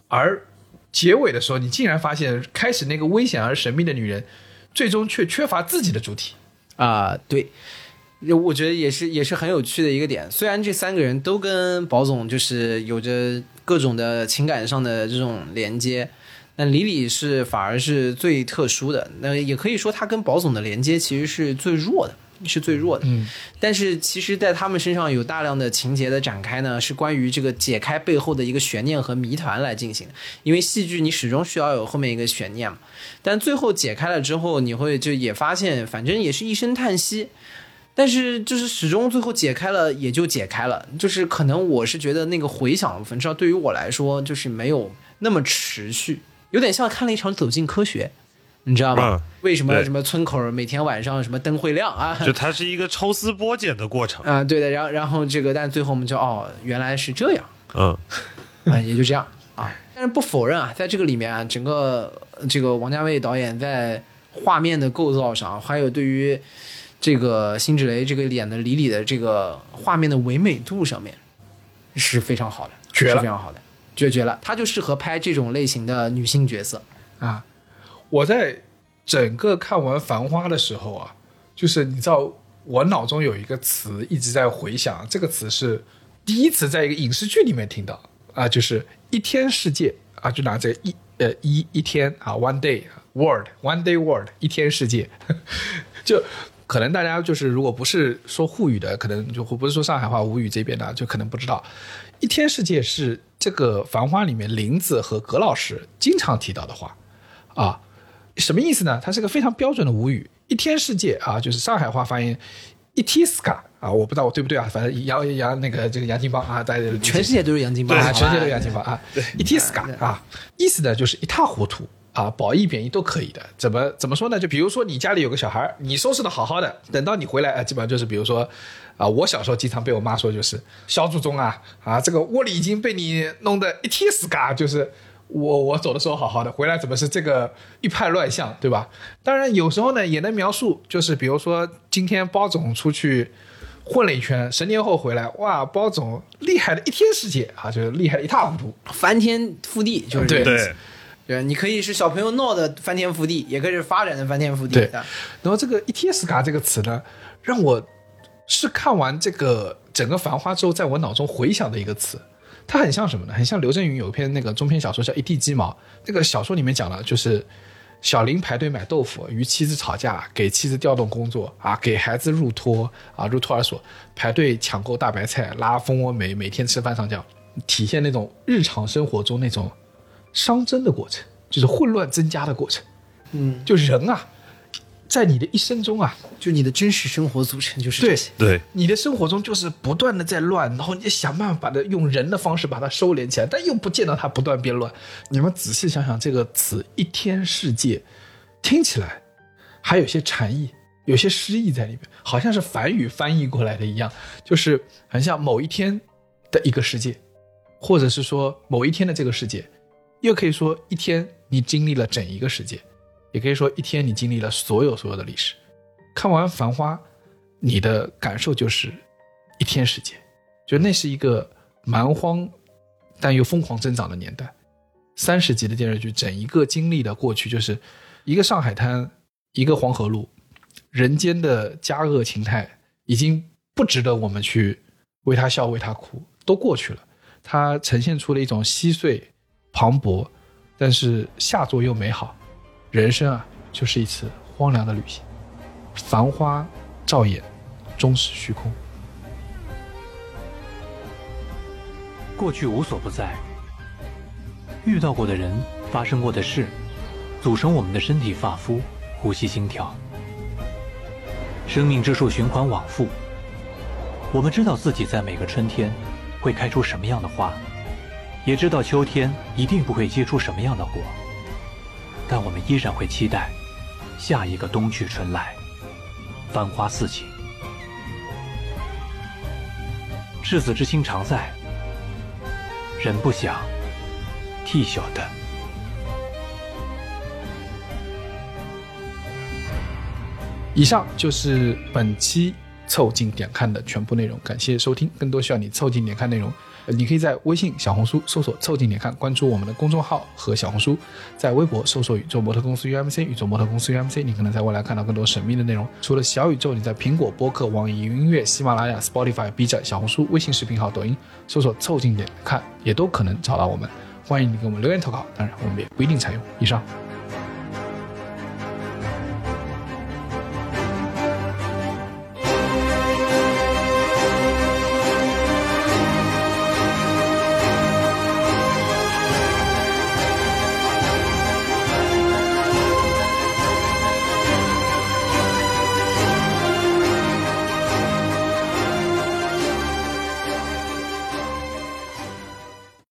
而结尾的时候，你竟然发现，开始那个危险而神秘的女人，最终却缺乏自己的主体。啊、对。我觉得也是，也是很有趣的一个点。虽然这三个人都跟宝总就是有着各种的情感上的这种连接，但李李是反而是最特殊的。那也可以说，他跟宝总的连接其实是最弱的，是最弱的。嗯，但是其实，在他们身上有大量的情节的展开呢，是关于这个解开背后的一个悬念和谜团来进行。因为戏剧你始终需要有后面一个悬念嘛，但最后解开了之后，你会就也发现，反正也是一声叹息。但是就是始终最后解开了，也就解开了。就是可能我是觉得那个回想的部分，至少对于我来说，就是没有那么持续，有点像看了一场《走进科学》，你知道吗？嗯为什么什么村口每天晚上什么灯会亮啊？就它是一个抽丝剥茧的过程。啊、对的，然后然后这个，但最后我们就哦，原来是这样嗯，啊、也就这样啊。但是不否认啊，在这个里面啊，整个呃这个王家卫导演在画面的构造上，还有对于这个辛芷蕾这个演的李李的这个画面的唯美度上面是非常好的，绝了是非常好的，绝绝了。他就适合拍这种类型的女性角色。啊，我在整个看完《繁花》的时候啊，就是你知道，我脑中有一个词一直在回想，这个词是第一次在一个影视剧里面听到啊，就是一天世界啊，就拿这一呃一一天啊，one day word one day word 一天世界，就。可能大家就是，如果不是说沪语的，可能就不是说上海话吴语这边的，就可能不知道，一天世界是这个《繁花》里面林子和葛老师经常提到的话。啊，什么意思呢？它是个非常标准的吴语，一天世界啊，就是上海话发音，一 s k a 啊，我不知道我对不对啊，反正杨杨那个这个杨金邦啊，大家全世界都是杨金邦，啊，全世界都是杨金邦啊，一 t s k a 啊，意思呢就是一塌糊涂。啊，褒义贬义都可以的，怎么怎么说呢？就比如说你家里有个小孩，你收拾的好好的，等到你回来，啊，基本上就是比如说，啊，我小时候经常被我妈说就是小祖宗啊啊，这个窝里已经被你弄得一天死嘎，就是我我走的时候好好的，回来怎么是这个一派乱象，对吧？当然有时候呢也能描述，就是比如说今天包总出去混了一圈，十年后回来，哇，包总厉害的一天世界啊，就是厉害的一塌糊涂。翻天覆地，就是这对个意思对，对，你可以是小朋友闹的翻天覆地，也可以是发展的翻天覆地。对的然后这个 “ETS 卡这个词呢，让我是看完这个整个《繁花》之后，在我脑中回想的一个词。它很像什么呢？很像刘震云有一篇那个中篇小说叫《一地鸡毛》，那个小说里面讲了，就是小林排队买豆腐，与妻子吵架，给妻子调动工作啊，给孩子入托啊，入托儿所，排队抢购大白菜，拉蜂窝煤，每天吃饭上觉，体现那种日常生活中那种熵增的过程，就是混乱增加的过程。嗯，就人啊，在你的一生中啊，就你的真实生活组成就是对这些。对，你的生活中就是不断的在乱，然后你想办法把它用人的方式把它收敛起来，但又不见到它不断变乱。你们仔细想想这个词“一天世界”，听起来还有些禅意，有些诗意在里面，好像是梵语翻译过来的一样，就是很像某一天的一个世界，或者是说某一天的这个世界，又可以说一天你经历了整一个世界，也可以说一天你经历了所有所有的历史。看完《繁花》，你的感受就是一天时间，就那是一个蛮荒但又疯狂增长的年代。三十集的电视剧，整一个经历的过去，就是一个上海滩，一个黄河路，人间的佳恶情态已经不值得我们去为他笑为他哭，都过去了。它呈现出了一种稀碎、磅礴，但是下作又美好。人生啊，就是一次荒凉的旅行。繁花照眼，终是虚空。过去无所不在，遇到过的人，发生过的事，组成我们的身体、发肤、呼吸、心跳。生命之树循环往复，我们知道自己在每个春天会开出什么样的花，也知道秋天一定不会结出什么样的果，但我们依然会期待下一个冬去春来。繁花似锦，赤子之心常在，人不想，替晓得。以上就是本期凑近点看的全部内容，感谢收听。更多需要你凑近点看内容，你可以在微信、小红书搜索“凑近点看”，关注我们的公众号和小红书；在微博搜索“宇宙模特公司 UMC”，宇宙模特公司 UMC，你可能在未来看到更多神秘的内容。除了小宇宙，你在苹果播客、网易云音乐、喜马拉雅、Spotify、B 站、小红书、微信视频号、抖音搜索“凑近点看”，也都可能找到我们。欢迎你给我们留言投稿，当然我们也不一定采用。以上。